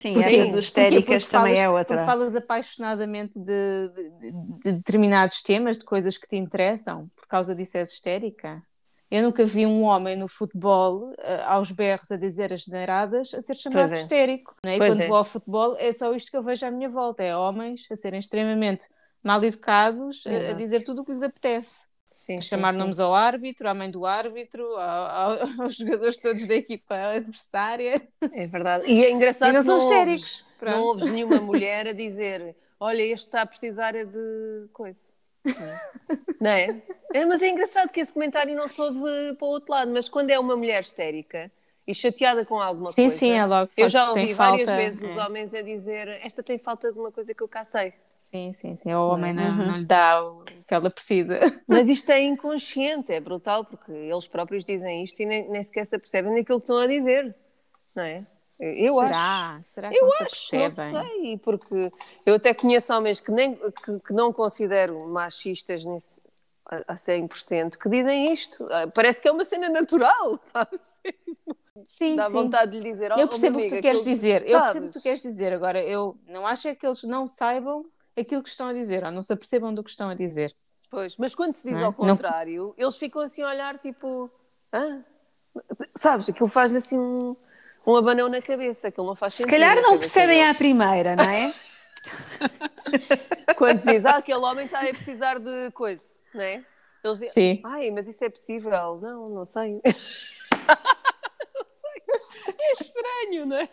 Speaker 3: sim,
Speaker 1: Sim,
Speaker 3: essa
Speaker 2: porque-
Speaker 3: dos
Speaker 1: Porquê?
Speaker 3: histéricas
Speaker 1: Porque
Speaker 3: também
Speaker 1: falas-
Speaker 3: é outra.
Speaker 1: Porque falas apaixonadamente de, de- de determinados temas, de coisas que te interessam, por causa disso és histérica. Eu nunca vi um homem no futebol, eh, aos berros, a dizer as geneiradas, a ser chamado
Speaker 2: é.
Speaker 1: histérico. Não é? E quando
Speaker 2: é.
Speaker 1: vou ao futebol, é só isto que eu vejo à minha volta: é homens a serem extremamente mal educados, a- dizer tudo o que lhes apetece.
Speaker 2: Sim, sim,
Speaker 1: chamar
Speaker 2: sim.
Speaker 1: nomes ao árbitro, à mãe do árbitro, ao- ao- aos jogadores todos da equipa adversária.
Speaker 2: É verdade. E é engraçado
Speaker 1: E não
Speaker 2: que
Speaker 1: são
Speaker 2: ouves-
Speaker 1: histéricos.
Speaker 2: Não ouves nenhuma mulher a dizer: Olha, este está a precisar é de coisa. Não é? é? Mas é engraçado que esse comentário não se ouve para o outro lado. Mas quando é uma mulher histérica e chateada com alguma
Speaker 1: Sim,
Speaker 2: coisa.
Speaker 1: sim, é logo.
Speaker 2: Eu já ouvi várias
Speaker 1: falta,
Speaker 2: vezes os
Speaker 1: é.
Speaker 2: homens a dizer: Esta tem falta de uma coisa que eu cá sei.
Speaker 1: Sim, sim, sim. O homem não,
Speaker 3: Uhum.
Speaker 1: não lhe dá o que ela precisa.
Speaker 2: Mas isto é inconsciente, é brutal, porque eles próprios dizem isto e nem, nem sequer se apercebem daquilo que estão a dizer. Não é? Eu acho.
Speaker 1: Será? Será que
Speaker 2: Eu acho, não sei, porque eu até conheço homens que, nem, que, que não considero machistas nesse, a 100% que dizem isto. Ah, Parece que é uma cena natural, sabes?
Speaker 1: Sim,
Speaker 2: Dá
Speaker 1: sim.
Speaker 2: vontade de lhe dizer. "Oh,
Speaker 1: Eu percebo o que tu queres dizer. Eu percebo o que tu queres dizer. Agora, eu não acho é que eles não saibam aquilo que estão a dizer, ou não se apercebam do que estão a dizer.
Speaker 2: Pois, mas quando se diz
Speaker 1: Não é?
Speaker 2: ao contrário, eles ficam assim a olhar tipo. "Hã? Sabes, aquilo faz-lhe assim um, um abanão na cabeça, aquilo não faz
Speaker 3: Se
Speaker 2: sentido.
Speaker 3: calhar
Speaker 2: na
Speaker 3: não percebem à primeira, não é?
Speaker 2: Quando se diz, ah, aquele homem está a precisar de coisa, não é? Eles dizem,
Speaker 1: Sim.
Speaker 2: ai, mas isso é possível. Não, não sei. não sei. É estranho, não é?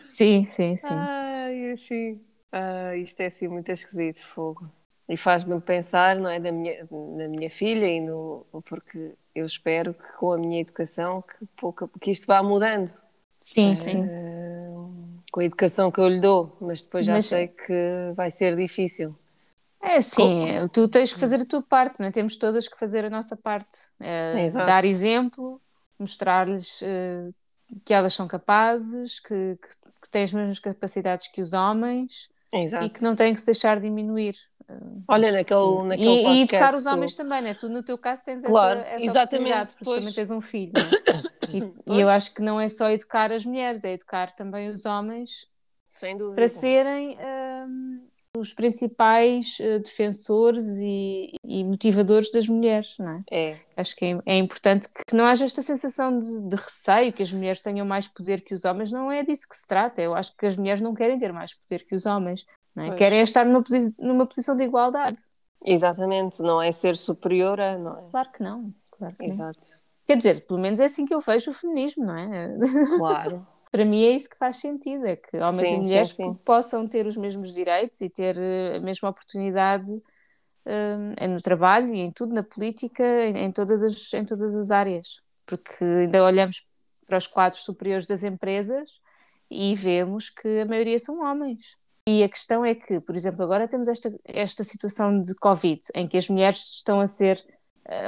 Speaker 1: Sim, sim, sim.
Speaker 2: Ai, enfim. Ah, isto é assim muito esquisito, fogo. E faz-me pensar, não é, da minha, na minha filha e no, porque eu espero que com a minha educação que, pouco, que isto vá mudando.
Speaker 1: Sim, sim.
Speaker 2: Ah, com a educação que eu lhe dou, mas depois já
Speaker 1: Mas-
Speaker 2: sei que vai ser difícil.
Speaker 1: É sim, tu tens que fazer a tua parte, não é? Temos todas que fazer a nossa parte. É, dar exemplo, mostrar-lhes eh, que elas são capazes, que, que, que têm as mesmas capacidades que os homens
Speaker 2: Exato.
Speaker 1: e que não têm que se deixar diminuir.
Speaker 2: Olha, naquele, naquele
Speaker 1: E, e
Speaker 2: podcast
Speaker 1: educar os homens também, né? Tu, no teu caso, tens
Speaker 2: Claro,
Speaker 1: essa, essa
Speaker 2: exatamente,
Speaker 1: oportunidade, porque
Speaker 2: pois.
Speaker 1: também tens um filho. não é? E, e eu acho que não é só educar as mulheres, é educar também os homens para serem hum, os principais eh, defensores e, e motivadores das mulheres, não é?
Speaker 2: É,
Speaker 1: Acho que é, é importante que não haja esta sensação de, de receio, que as mulheres tenham mais poder que os homens. Não é disso que se trata. Eu acho que as mulheres não querem ter mais poder que os homens. Não é? Querem estar numa, posi- numa posição de igualdade.
Speaker 2: exatamente. Não é ser superior a. Não é?
Speaker 1: Claro que não. Claro que não.
Speaker 2: Exato.
Speaker 1: Quer dizer, pelo menos é assim que eu vejo o feminismo, não é?
Speaker 2: Claro.
Speaker 1: Para mim é isso que faz sentido, é que homens
Speaker 2: Sim,
Speaker 1: e
Speaker 2: sim,
Speaker 1: mulheres
Speaker 2: sim.
Speaker 1: que possam ter os mesmos direitos e ter eh, a mesma oportunidade eh, no trabalho e em tudo, na política, em, em todas as, em todas as áreas. Porque ainda olhamos para os quadros superiores das empresas e vemos que a maioria são homens. E a questão é que, por exemplo, agora temos esta, esta situação de Covid, em que as mulheres estão a ser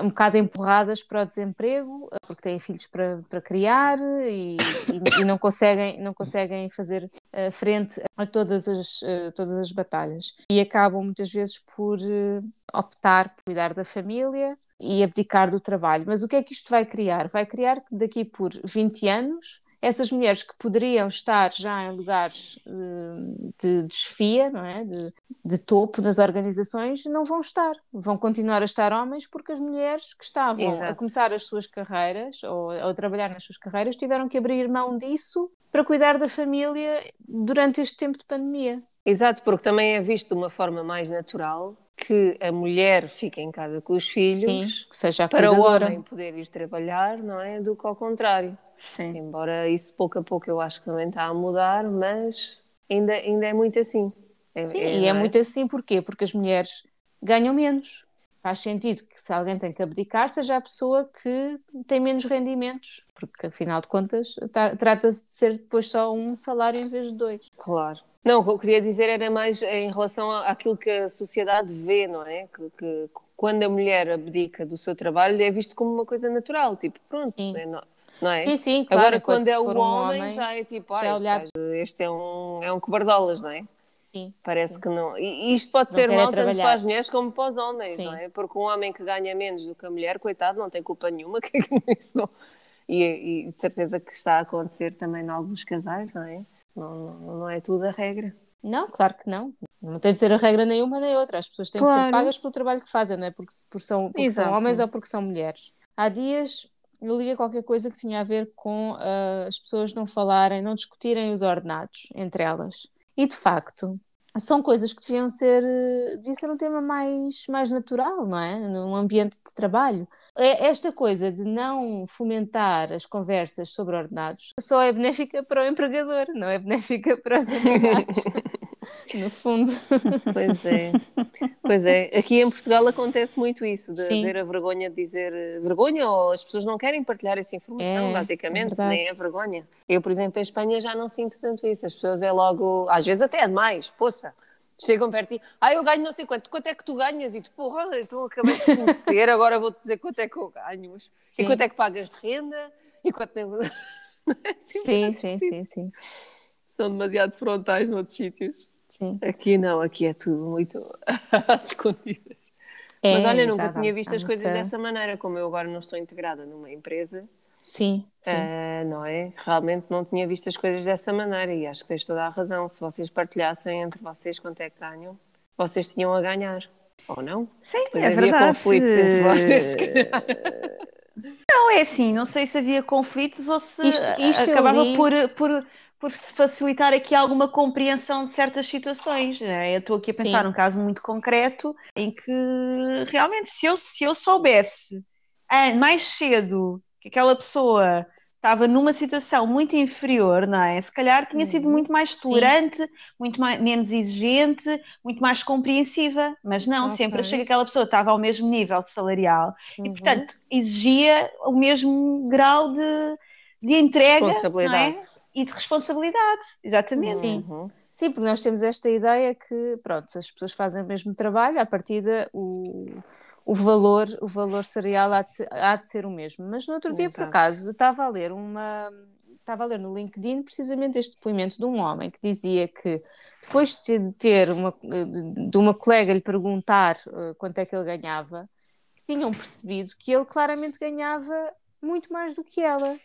Speaker 1: um bocado empurradas para o desemprego, eh, porque têm filhos para, para criar e, e- e não, conseguem, não conseguem fazer eh, frente a todas as, eh, todas as batalhas. E acabam muitas vezes por eh, optar por cuidar da família e abdicar do trabalho. Mas o que é que isto vai criar? Vai criar que daqui por 20 anos essas mulheres que poderiam estar já em lugares eh, de desfia, não é? de, de topo nas organizações, não vão estar. Vão continuar a estar homens porque as mulheres que estavam a
Speaker 2: Exato.
Speaker 1: começar as suas carreiras ou a trabalhar nas suas carreiras tiveram que abrir mão disso para cuidar da família durante este tempo de pandemia.
Speaker 2: Exato, porque também é visto de uma forma mais natural que a mulher fique em casa com os filhos
Speaker 1: Sim, que seja a
Speaker 2: para o homem poder ir trabalhar, não é? Do que ao contrário.
Speaker 3: Sim.
Speaker 2: Embora isso pouco a pouco eu acho que também está a mudar, mas ainda, ainda é muito assim. É,
Speaker 1: Sim,
Speaker 2: é,
Speaker 1: e
Speaker 2: não
Speaker 1: é muito assim, porquê? Porque as mulheres ganham menos. Faz sentido que se alguém tem que abdicar, seja a pessoa que tem menos rendimentos, porque afinal de contas tá- trata-se de ser depois só um salário em vez de dois.
Speaker 2: Claro. Não, o que eu queria dizer era mais em relação àquilo que a sociedade vê, não é? Que, que quando a mulher abdica do seu trabalho é visto como uma coisa natural, tipo, pronto,
Speaker 1: Sim.
Speaker 2: é, não, não é?
Speaker 1: Sim, sim, claro.
Speaker 2: Agora, quando é o
Speaker 1: um
Speaker 2: homem, já é tipo, ah,
Speaker 1: já é
Speaker 2: este,
Speaker 1: olhado-
Speaker 2: gajo- este é um, é um cobardolas, não é?
Speaker 1: Sim.
Speaker 2: Parece
Speaker 1: Sim.
Speaker 2: que não. E isto pode
Speaker 1: Não
Speaker 2: ser
Speaker 1: é
Speaker 2: mal tanto para as mulheres como para os homens,
Speaker 1: Sim.
Speaker 2: não é? Porque um homem que ganha menos do que a mulher, coitado, não tem culpa nenhuma. que isso não... e, e de certeza que está a acontecer também em alguns casais, não é? Não, não, não é tudo a regra.
Speaker 1: Não, claro que não. Não tem de ser a regra nenhuma nem outra. As pessoas têm que ser
Speaker 2: Claro.
Speaker 1: pagas pelo trabalho que fazem, não é? Porque, porque, são, porque são homens ou porque são mulheres. Há dias eu lia qualquer coisa que tinha a ver com ah, as pessoas não falarem, não discutirem os ordenados entre elas. E de facto, são coisas que deviam ser, eh, devia ser um tema mais, mais natural, não é? Num ambiente de trabalho. É- Esta coisa de não fomentar as conversas sobre ordenados só é benéfica para o empregador, não é benéfica para os empregados. no fundo.
Speaker 2: Pois é. Pois é. Aqui em Portugal acontece muito isso, de
Speaker 1: Sim.
Speaker 2: haver a vergonha de dizer eh, vergonha, ou as pessoas não querem partilhar essa informação,
Speaker 1: É,
Speaker 2: basicamente,
Speaker 1: é
Speaker 2: nem é vergonha. Eu, por exemplo, em Espanha já não sinto tanto isso. As pessoas é logo, às vezes até é demais, poça. Chegam perto de ti, ah, eu ganho não sei quanto, quanto é que tu ganhas? E tu, porra, então acabei de conhecer, agora vou-te dizer quanto é que eu ganho.
Speaker 1: Sim.
Speaker 2: E quanto é que pagas de renda? E quanto é...
Speaker 1: Sim, sim, sim, sim.
Speaker 2: São demasiado frontais noutros sítios.
Speaker 1: Sim.
Speaker 2: Aqui não, aqui é tudo muito às escondidas.
Speaker 1: É,
Speaker 2: Mas olha, nunca tinha visto as coisas dessa maneira, como eu agora não estou integrada numa empresa,
Speaker 1: Sim, sim.
Speaker 2: eh, não é? Realmente não tinha visto as coisas dessa maneira e acho que tens toda a razão. Se vocês partilhassem entre vocês quanto é que ganham, vocês tinham a ganhar. Ou não?
Speaker 3: Sim,
Speaker 2: Pois
Speaker 3: é
Speaker 2: havia
Speaker 3: verdade.
Speaker 2: conflitos entre vocês. se calhar.
Speaker 3: Não, é assim, não sei se havia conflitos ou se
Speaker 1: Isto- isto
Speaker 3: acabava
Speaker 1: li-
Speaker 3: por, por, por se facilitar aqui alguma compreensão de certas situações. né? Eu estou aqui a pensar
Speaker 1: Sim.
Speaker 3: num caso muito concreto em que realmente se eu, se eu soubesse ah, mais cedo que aquela pessoa estava numa situação muito inferior, não é? Se calhar tinha sido
Speaker 2: Uhum.
Speaker 3: muito mais
Speaker 1: Sim.
Speaker 3: tolerante, muito mais, menos exigente, muito mais compreensiva, mas não, sempre
Speaker 1: Ok.
Speaker 3: achei que aquela pessoa estava ao mesmo nível salarial e,
Speaker 2: Uhum.
Speaker 3: portanto, exigia o mesmo grau de, de entrega não é?
Speaker 2: Responsabilidade.
Speaker 3: e de responsabilidade, exatamente.
Speaker 1: Sim.
Speaker 2: Uhum.
Speaker 1: Sim, porque nós temos esta ideia que, pronto, as pessoas fazem o mesmo trabalho, à partida o, o valor, o valor salarial há de, ser, há de ser o mesmo. Mas no outro dia, por acaso, estava a ler uma. Estava a ler no LinkedIn precisamente este depoimento de um homem que dizia que depois de ter uma, de uma colega lhe perguntar eh, quanto é que ele ganhava, tinham percebido que ele claramente ganhava muito mais do que ela.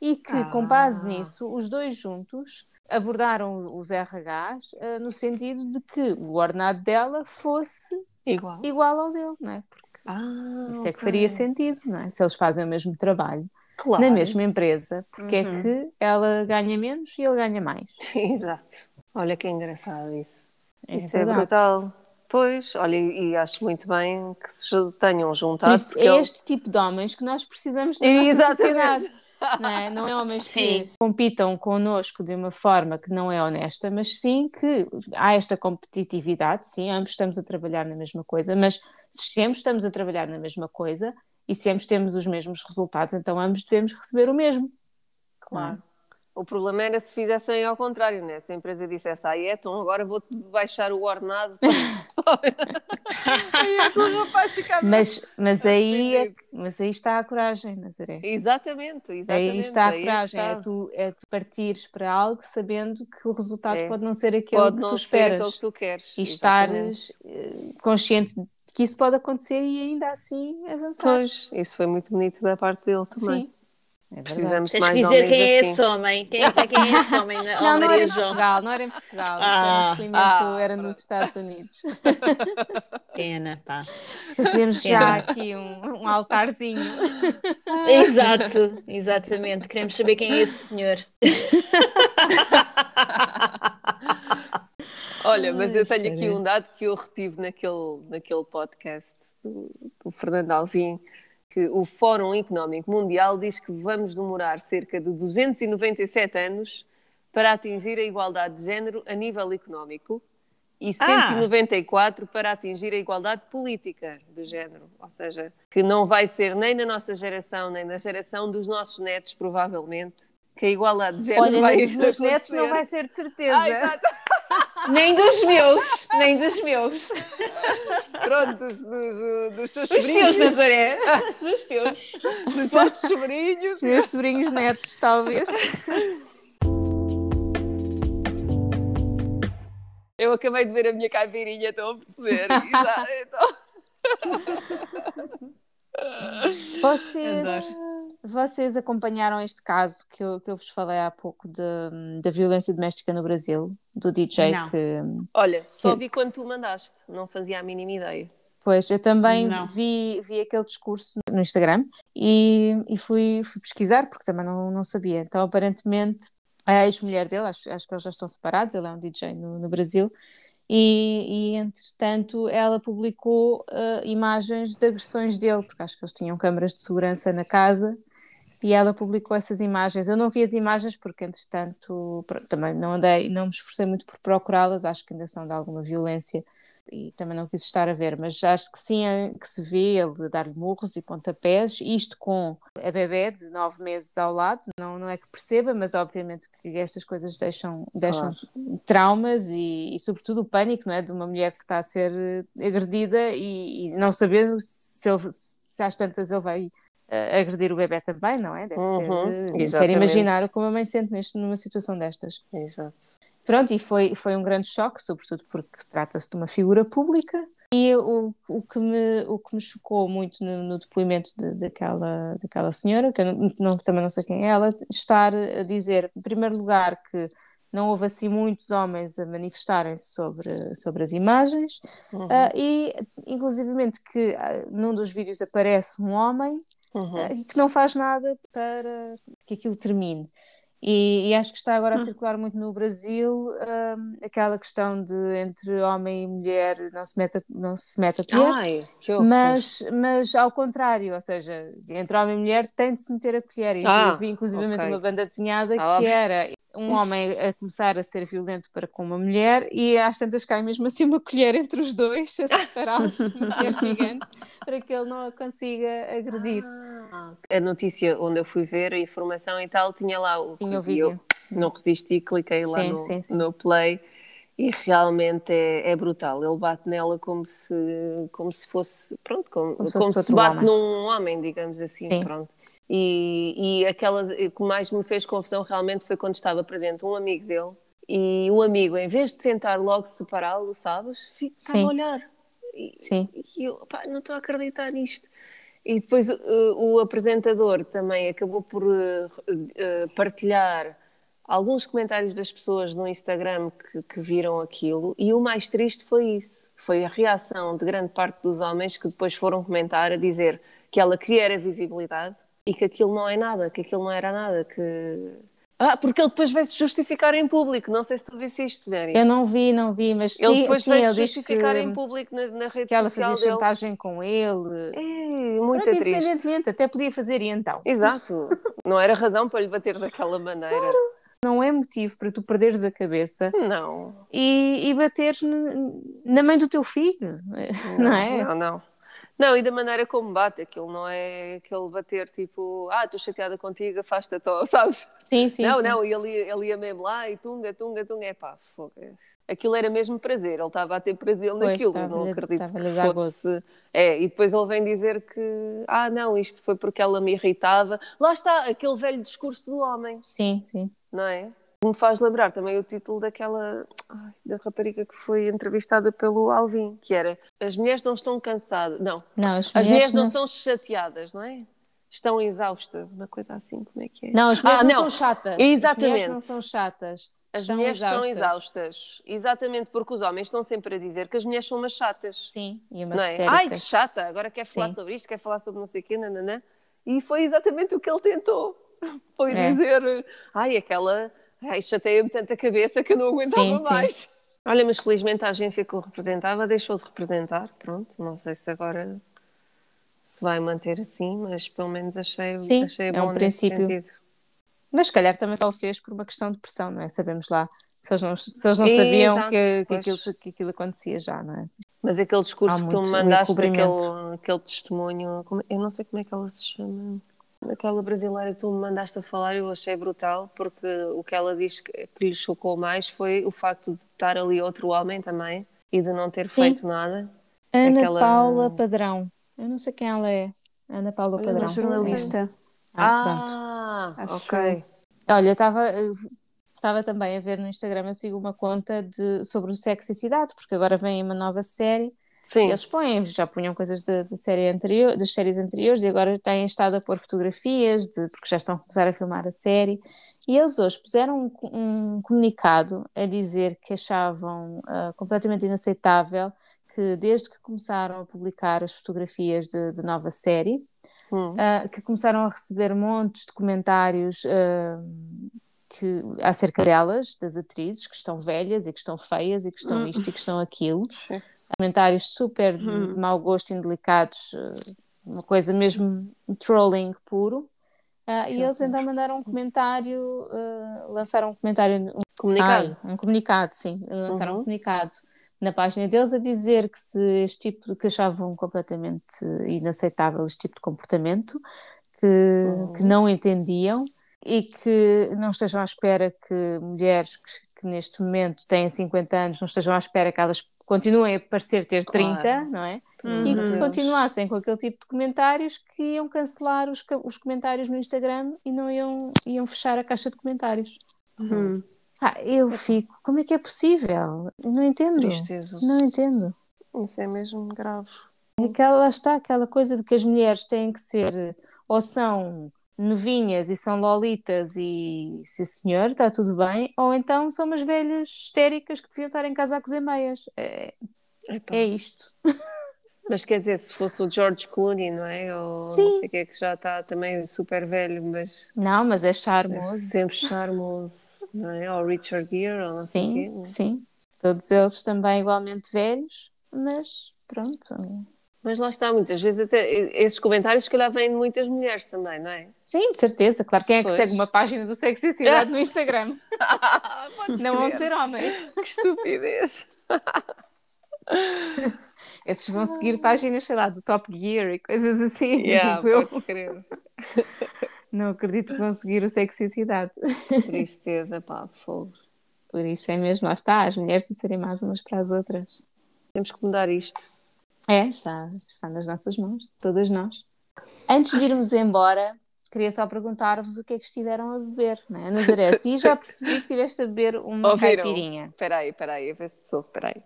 Speaker 1: E que, com base
Speaker 3: Ah.
Speaker 1: nisso, os dois juntos abordaram os RHs eh, no sentido de que o ordenado dela fosse
Speaker 2: Igual.
Speaker 1: igual ao dele, não é? Porque
Speaker 2: Ah,
Speaker 1: isso é que faria sentido, não é? Se eles fazem o mesmo trabalho
Speaker 2: Claro.
Speaker 1: na mesma empresa, porque
Speaker 3: Uhum.
Speaker 1: é que ela ganha menos e ele ganha mais?
Speaker 2: Exato. Olha que engraçado isso.
Speaker 1: É
Speaker 2: isso é
Speaker 1: verdade.
Speaker 2: brutal. Pois, olha, e acho muito bem que se tenham juntado.
Speaker 1: isso, é este tipo de homens que nós precisamos na
Speaker 2: Exatamente.
Speaker 1: sociedade. Não é? Não é homens que
Speaker 3: Sim.
Speaker 1: compitam connosco de uma forma que não é honesta, mas sim que há esta competitividade, sim, ambos estamos a trabalhar na mesma coisa, mas se ambos estamos a trabalhar na mesma coisa e se ambos temos os mesmos resultados, então ambos devemos receber o mesmo.
Speaker 2: Claro. O problema era se fizessem ao contrário, né? Se a empresa dissesse, ah, é, então agora vou-te baixar o ordenado. É.
Speaker 1: Mas, mas, aí, é, mas aí está a coragem, Nazaré.
Speaker 2: Exatamente, exatamente.
Speaker 1: Aí está a
Speaker 2: aí é
Speaker 1: coragem, é
Speaker 2: está.
Speaker 1: tu, é tu partires para algo sabendo que o resultado
Speaker 2: É.
Speaker 1: pode não ser aquele
Speaker 2: Pode
Speaker 1: que
Speaker 2: não
Speaker 1: tu
Speaker 2: ser
Speaker 1: esperas.
Speaker 2: aquilo que tu queres.
Speaker 1: e
Speaker 2: exatamente.
Speaker 1: estares eh, consciente de que isso pode acontecer e ainda assim avançar.
Speaker 2: Pois, isso foi muito bonito da parte dele também.
Speaker 1: Sim. É.
Speaker 2: Precisamos de
Speaker 4: Tens que
Speaker 2: mais
Speaker 4: dizer
Speaker 2: homens
Speaker 4: quem é
Speaker 2: assim.
Speaker 4: esse homem. Quem, quem é esse homem? Oh,
Speaker 1: Não, não
Speaker 4: Maria
Speaker 1: era em
Speaker 4: João.
Speaker 1: Portugal, não era em Portugal.
Speaker 4: Ah.
Speaker 2: Ah,
Speaker 1: era nos. Estados Unidos.
Speaker 4: Pena, pá.
Speaker 1: Fazíamos já aqui um, um altarzinho.
Speaker 4: Exato, exatamente. Queremos saber quem é esse senhor.
Speaker 2: Olha, mas
Speaker 4: Ai,
Speaker 2: eu tenho aqui
Speaker 4: sério.
Speaker 2: um dado que eu retive naquele, naquele podcast do, do Fernando Alvim, que o Fórum Económico Mundial diz que vamos demorar cerca de 297 anos para atingir a igualdade de género a nível económico e
Speaker 3: Ah.
Speaker 2: 194 para atingir a igualdade política de género. Ou seja, que não vai ser nem na nossa geração, nem na geração dos nossos netos, provavelmente, que a igualdade de género
Speaker 1: Olha,
Speaker 2: vai
Speaker 1: dos meus netos não vai ser de certeza.
Speaker 2: Ah, exato.
Speaker 3: Nem dos meus, nem dos meus.
Speaker 2: Pronto, dos, dos, dos teus
Speaker 3: teus,
Speaker 2: sobrinhos,
Speaker 3: Nazaré. Dos teus.
Speaker 2: dos vossos sobrinhos.
Speaker 1: Os meus sobrinhos netos, talvez.
Speaker 2: Eu acabei de ver a minha caipirinha, estão a perceber? Exato, então-
Speaker 1: Vocês, vocês acompanharam este caso que eu, que eu vos falei há pouco de- da violência doméstica no Brasil, do DJ
Speaker 3: Não.
Speaker 1: que
Speaker 2: Olha, só
Speaker 1: Sim.
Speaker 2: vi quando tu mandaste, não fazia a mínima ideia.
Speaker 1: Pois, eu também
Speaker 3: Não.
Speaker 1: vi, vi aquele discurso no Instagram e, e fui, fui pesquisar porque também não, não sabia. Então, aparentemente, a ex-mulher dele, acho, acho que eles já estão separados, ele é um DJ no, no Brasil, e, e entretanto ela publicou eh, imagens de agressões dele, porque acho que eles tinham câmaras de segurança na casa e ela publicou essas imagens. Eu não vi as imagens porque, entretanto, também não andei, não me esforcei muito por procurá-las, acho que ainda são de alguma violência e também não quis estar a ver, mas acho que sim, é- que se vê ele dar-lhe murros e pontapés, isto com a bebé de nove meses ao lado, não, não é que perceba, mas obviamente que estas coisas deixam, deixam traumas e, e sobretudo o pânico, não é, de uma mulher que está a ser eh, agredida e, e não saber se, ele, se às tantas ele vai eh, agredir o bebé também, não é? Deve ser,
Speaker 2: Uhum,
Speaker 1: eh, quero
Speaker 2: exatamente.
Speaker 1: imaginar como a mãe sente neste, numa situação destas.
Speaker 2: Exato.
Speaker 1: Pronto, e foi, foi um grande choque, sobretudo porque trata-se de uma figura pública E o, o, que, me, o que me chocou muito no, no depoimento de, daquela, daquela senhora, que eu não, não, também não sei quem é ela, estar a dizer, em primeiro lugar, que não houve assim muitos homens a manifestarem-se sobre, sobre as imagens uhum. uh, e inclusivamente que uh, num dos vídeos aparece um homem uhum. uh, que não faz nada para que aquilo termine. E, e, acho que está agora a hum. circular muito no Brasil um, aquela questão de entre homem e mulher não se mete a, não se mete a ter, Ai, mas, mas ao contrário, ou seja, entre homem e mulher tem de se meter a colher. E ah, eu vi inclusivamente okay. uma banda desenhada ah, que era um homem a começar a ser violento para com uma mulher e às tantas cai mesmo assim uma colher entre os dois a separá-los, uma colher gigante, para que ele não a consiga agredir.
Speaker 2: Ah, a notícia onde eu fui ver a informação e tal tinha lá o tinha que eu não resisti, cliquei sim, lá no, sim, sim. no play e realmente é, é, brutal. Ele bate nela como se, como se fosse, pronto, como, como, como se, se bate homem. num homem, digamos assim, Sim. pronto. E, e aquelas que mais me fez confusão realmente foi quando estava presente um amigo dele e o amigo, em vez de tentar logo separá-lo, sabes, fica a olhar. E,
Speaker 1: Sim.
Speaker 2: E eu, pá, não estou a acreditar nisto. E depois uh, o apresentador também acabou por uh, uh, partilhar alguns comentários das pessoas no Instagram que, que, viram aquilo, e o mais triste foi isso: foi a reação de grande parte dos homens que depois foram comentar a dizer que ela queria visibilidade e que aquilo não é nada, que aquilo não era nada, que. Ah, porque ele depois vai-se justificar em público. Não sei se tu viste isto, Mary.
Speaker 1: Eu não vi, não vi, mas
Speaker 2: ele
Speaker 1: sim,
Speaker 2: depois
Speaker 1: sim,
Speaker 2: vai-se justificar que... em público na, na rede
Speaker 1: que ela
Speaker 2: social
Speaker 1: fazia chantagem com ele.
Speaker 2: É, muito Pronto, triste.
Speaker 1: Independentemente, até podia fazer e então.
Speaker 2: Exato. não era razão para lhe bater daquela maneira.
Speaker 1: Claro. Não é motivo para tu perderes a cabeça.
Speaker 2: Não.
Speaker 1: E, e bateres na mãe do teu filho. Não, não é?
Speaker 2: Não, não. Não, e da maneira como bate, aquilo não é aquele bater tipo, ah, estou chateada contigo, afasta-te, sabes?
Speaker 1: Sim, sim.
Speaker 2: Não,
Speaker 1: sim.
Speaker 2: não, ele, ele ia mesmo lá e tunga, tunga, tunga, é pá, fogo. Aquilo era mesmo prazer, ele estava a ter prazer pois, naquilo, não acredito que fosse. É, e depois ele vem dizer que, ah, não, isto foi porque ela me irritava. Lá está, aquele velho discurso do homem.
Speaker 1: Sim, sim.
Speaker 2: Não é? Me faz lembrar também o título daquela ai, da rapariga que foi entrevistada pelo Alvin, que era As mulheres não estão cansadas. Não,
Speaker 1: não as,
Speaker 2: mulheres, as mulheres não, não estão chateadas, não é? Estão exaustas, uma coisa assim, como é que é?
Speaker 1: Não, as mulheres ah, não, não, são chatas.
Speaker 2: Exatamente. As
Speaker 1: mulheres não são chatas.
Speaker 2: As estão mulheres exaustas. estão exaustas. Exatamente, porque os homens estão sempre a dizer que as mulheres são umas chatas.
Speaker 1: Sim, e umas
Speaker 2: não é? Ai, que chata, agora quer falar Sim. sobre isto, quer falar sobre não sei o quê, nananã. E foi exatamente o que ele tentou. Foi é. dizer, ai, aquela Ai, chateia-me tanta cabeça que eu não aguentava sim, mais. Sim. Olha, mas felizmente a agência que eu representava deixou de representar, pronto, não sei se agora se vai manter assim, mas pelo menos achei, sim, achei bom é um princípio. Sentido.
Speaker 1: Mas se calhar também só o fez por uma questão de pressão, não é? Sabemos lá, se eles não, se eles não sabiam Exato, que, que, aquilo, que aquilo acontecia já, não é?
Speaker 2: Mas aquele discurso que tu me mandaste, aquele, aquele testemunho, eu não sei como é que ela se chama. Aquela brasileira que tu me mandaste a falar, eu achei brutal, porque o que ela diz que, lhe chocou mais foi o facto de estar ali outro homem também e de não ter Sim. feito nada.
Speaker 1: Ana Aquela... Paula Padrão. Eu não sei quem ela é. Ana Paula Padrão. É uma
Speaker 3: jornalista.
Speaker 2: Ah, ah ok.
Speaker 1: Olha, estava estava também a ver no Instagram, eu sigo uma conta de, sobre o sexo e cidade, porque agora vem uma nova série Sim. Eles põem, já punham coisas de, de série anterior, das séries anteriores e agora têm estado a pôr fotografias, de, porque já estão a começar a filmar a série. E eles hoje puseram um, um comunicado a dizer que achavam uh, completamente inaceitável que desde que começaram a publicar as fotografias de, de nova série, hum. uh, que começaram a receber montes de comentários uh, que, acerca delas, das atrizes, que estão velhas e que estão feias e que estão hum. isto e que estão aquilo comentários super de hum. mau gosto, indelicados, eh, uma coisa mesmo trolling puro. Uh, e eles então mandaram um comentário, uh, lançaram um comentário, um
Speaker 2: comunicado,
Speaker 1: ai, um comunicado, sim, lançaram uhum. um comunicado na página deles a dizer que se este tipo que achavam completamente inaceitável este tipo de comportamento, que, uhum. que não entendiam e que não estejam à espera que mulheres que, que neste momento têm 50 anos não estejam à espera que elas continuem a parecer ter 30, claro. não é? Uhum. E que se continuassem com aquele tipo de comentários que iam cancelar os, os comentários no Instagram e não iam, iam fechar a caixa de comentários. Uhum. Ah, eu fico, como é que é possível? Não entendo. Tristeza. Não entendo.
Speaker 2: Isso é mesmo grave.
Speaker 1: Aquela, lá está aquela coisa de que as mulheres têm que ser ou são novinhas e são lolitas e sim senhor, está tudo bem, ou então são umas velhas histéricas que deviam estar em casa a cozer meias. É, é isto.
Speaker 2: Mas quer dizer, se fosse o George Clooney, não é? Ou
Speaker 1: Sim.
Speaker 2: não sei o que é que já está também super velho, mas
Speaker 1: Não, mas é
Speaker 2: é
Speaker 1: charmoso.
Speaker 2: sempre charmoso, não é? Ou Richard Gere, ou não sei o
Speaker 1: Sim,
Speaker 2: quê.
Speaker 1: sim. Todos eles também igualmente velhos, mas pronto.
Speaker 2: Mas lá está, muitas vezes até esses comentários se calhar vêm de muitas mulheres também, não é?
Speaker 1: Sim, de certeza. Claro, quem é que
Speaker 2: Pois.
Speaker 1: segue uma página do Sexy Cidade no Instagram? Não vão ser homens.
Speaker 2: Que estupidez.
Speaker 1: Esses vão seguir páginas, sei lá, do Top Gear e coisas assim.
Speaker 2: Yeah,
Speaker 1: digo eu.
Speaker 2: crer.
Speaker 1: Não acredito que vão seguir o Sexy Cidade.
Speaker 2: Tristeza, pá, fogo.
Speaker 1: Por isso é mesmo, lá está, as mulheres a serem mais umas para as outras.
Speaker 2: Temos que mudar isto.
Speaker 1: É, está, está nas nossas mãos, todas nós. Antes de irmos embora, queria só perguntar-vos o que é que estiveram a beber, não é? Nazaré, e já percebi que estiveste a beber uma
Speaker 2: Ouviram?
Speaker 1: caipirinha.
Speaker 2: Espera aí, espera aí, a ver se sou, espera aí.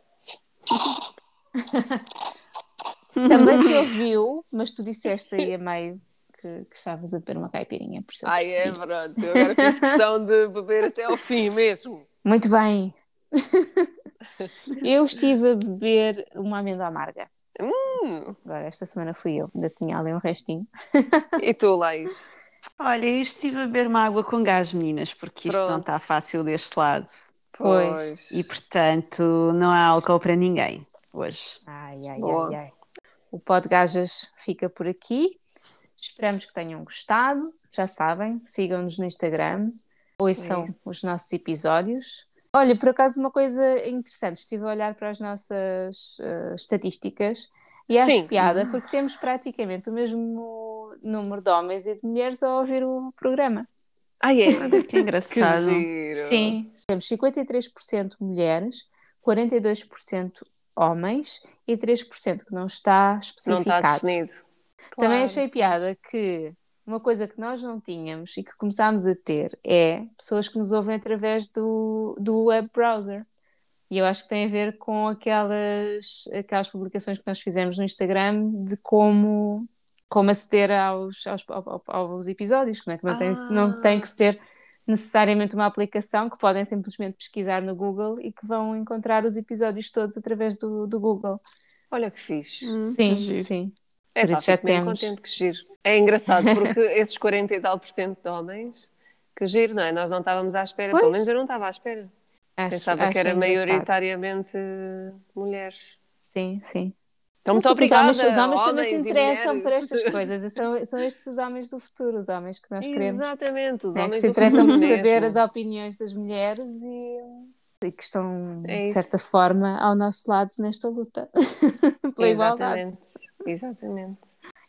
Speaker 1: Também se ouviu, mas tu disseste aí a meio que, que estavas a beber uma caipirinha. Por
Speaker 2: Ai, é pronto. Eu agora fiz questão de beber até ao fim mesmo.
Speaker 1: Muito bem. eu estive a beber uma amêndoa amarga.
Speaker 2: Hum,
Speaker 1: Agora, esta semana fui eu, ainda tinha ali um restinho.
Speaker 2: e tu, Laís?
Speaker 3: Olha, eu estive a beber uma água com gás, meninas, porque isto não
Speaker 2: Pronto.
Speaker 3: está fácil deste lado.
Speaker 1: Pois.
Speaker 3: E, portanto, não há álcool para ninguém hoje.
Speaker 1: Ai, ai,
Speaker 2: Boa.
Speaker 1: ai, ai. O Pod Gajas fica por aqui. Esperamos que tenham gostado. Já sabem, sigam-nos no Instagram, ouçam
Speaker 2: Isso.
Speaker 1: os nossos episódios. Olha, por acaso, uma coisa interessante, estive a olhar para as nossas eh, estatísticas e acho
Speaker 2: Sim.
Speaker 1: piada porque temos praticamente o mesmo número de homens e de mulheres a ouvir o programa.
Speaker 2: Ai, é.
Speaker 3: Olha que
Speaker 2: Que
Speaker 3: engraçado.
Speaker 2: giro.
Speaker 1: Sim, temos 53% mulheres, 42% homens e 3% que não está
Speaker 2: Não
Speaker 1: especificado.
Speaker 2: está definido.
Speaker 1: Também
Speaker 2: Claro.
Speaker 1: achei piada que uma coisa que nós não tínhamos e que começámos a ter é pessoas que nos ouvem através do, do web browser. E eu acho que tem a ver com aquelas, aquelas publicações que nós fizemos no Instagram de como, como aceder aos, aos, ao- aos episódios, como é que não, tem,
Speaker 2: Ah.
Speaker 1: não tem que se ter necessariamente uma aplicação que podem simplesmente pesquisar no Google e que vão encontrar os episódios todos através do, do Google.
Speaker 2: Olha que fixe.
Speaker 3: Hum,
Speaker 1: Sim, sim.
Speaker 2: É
Speaker 1: Por
Speaker 2: pá,
Speaker 1: isso já temos.
Speaker 2: contente que giro. É engraçado porque esses 40 e tal por cento de homens, que giro, não é? Nós não estávamos à espera,
Speaker 1: Pois.
Speaker 2: pelo menos eu não estava à espera.
Speaker 1: Acho,
Speaker 2: Pensava
Speaker 1: acho
Speaker 2: que era
Speaker 1: engraçado.
Speaker 2: maioritariamente mulheres.
Speaker 1: Sim, sim.
Speaker 2: Então, muito obrigada.
Speaker 1: Os homens, os homens também se interessam por estas coisas. São, são estes os homens do futuro, os homens que nós queremos.
Speaker 2: Exatamente, os
Speaker 1: né,
Speaker 2: homens
Speaker 1: que se interessam por saber
Speaker 2: mesmo.
Speaker 1: as opiniões das mulheres e, e que estão,
Speaker 2: É
Speaker 1: de certa forma, ao nosso lado nesta luta pela igualdade.
Speaker 2: Exatamente.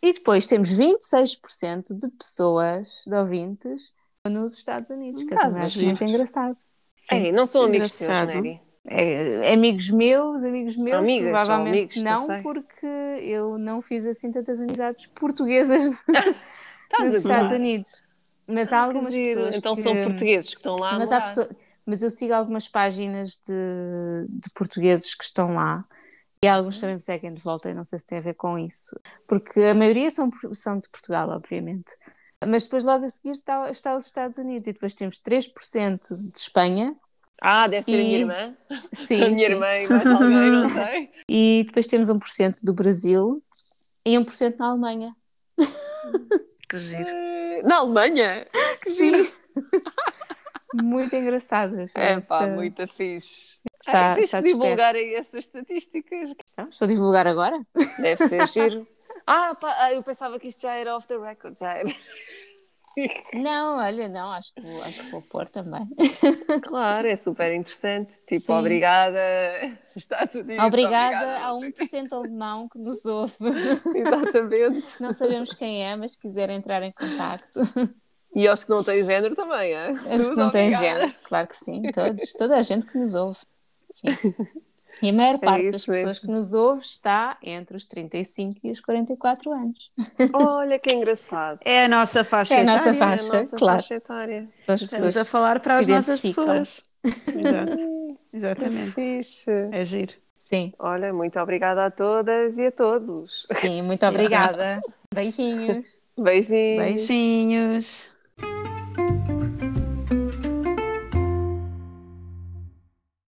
Speaker 1: E depois temos 26% de pessoas, de ouvintes, nos Estados Unidos, que eu também
Speaker 2: a
Speaker 1: acho muito engraçado. Sim.
Speaker 2: Ei, não são amigos teus. Mary?
Speaker 1: É, amigos meus, amigos meus,
Speaker 2: Amigas,
Speaker 1: provavelmente
Speaker 2: amigos,
Speaker 1: não, porque eu não fiz assim tantas amizades portuguesas nos Estados? Unidos. Mas há
Speaker 2: Que
Speaker 1: algumas pessoas
Speaker 2: Então
Speaker 1: que...
Speaker 2: são portugueses que estão lá
Speaker 1: mas, pessoa- mas eu sigo algumas páginas de, de portugueses que estão lá e alguns também me seguem de volta e não sei se tem a ver com isso, porque a maioria são, são de Portugal, obviamente. Mas depois logo a seguir está, está os Estados Unidos e depois temos 3% de Espanha.
Speaker 2: Ah, deve ser a minha
Speaker 1: E-
Speaker 2: irmã.
Speaker 1: Sim,
Speaker 2: a minha
Speaker 1: sim.
Speaker 2: irmã e mais alguém, não sei.
Speaker 1: E depois temos 1% do Brasil e 1% na Alemanha.
Speaker 3: Que giro.
Speaker 2: Eh, Na Alemanha? Que
Speaker 1: Sim. Muito engraçadas.
Speaker 2: É
Speaker 1: Esta-
Speaker 2: pá, muito fixe.
Speaker 1: Está,
Speaker 2: Ai,
Speaker 1: está
Speaker 2: que divulgar aí essas estatísticas.
Speaker 1: Então, estou a divulgar agora?
Speaker 2: Deve ser giro. Ah, pá, ah, eu pensava que isto já era off the record, já era.
Speaker 1: Não, olha, não, acho que vou, acho que vou pôr também.
Speaker 2: Claro, é super interessante. Tipo,
Speaker 1: Sim.
Speaker 2: obrigada, Estados Unidos.
Speaker 1: Obrigada a
Speaker 2: obrigada.
Speaker 1: 1% alemão que nos ouve.
Speaker 2: Exatamente.
Speaker 1: Não sabemos quem é, mas se quiser entrar em contacto.
Speaker 2: E aos que não têm género também, é?
Speaker 1: Os que não têm género, claro que sim, todos, toda a gente que nos ouve. Sim. E a maior parte das
Speaker 2: É isso
Speaker 1: pessoas
Speaker 2: mesmo.
Speaker 1: que nos ouve está entre os 35 e os 44 anos.
Speaker 2: Olha que engraçado.
Speaker 3: É a nossa faixa
Speaker 1: É a nossa
Speaker 3: etária.
Speaker 1: faixa,
Speaker 2: a nossa
Speaker 1: claro.
Speaker 2: faixa etária.
Speaker 1: São as
Speaker 3: Estamos
Speaker 1: pessoas
Speaker 3: a falar para as nossas pessoas. Exato. Exatamente.
Speaker 2: Fixe.
Speaker 3: É giro.
Speaker 1: Sim,
Speaker 2: Olha, muito obrigada a todas e a todos.
Speaker 1: sim, muito obrigada. Beijinhos.
Speaker 2: Beijinhos.
Speaker 3: Beijinhos.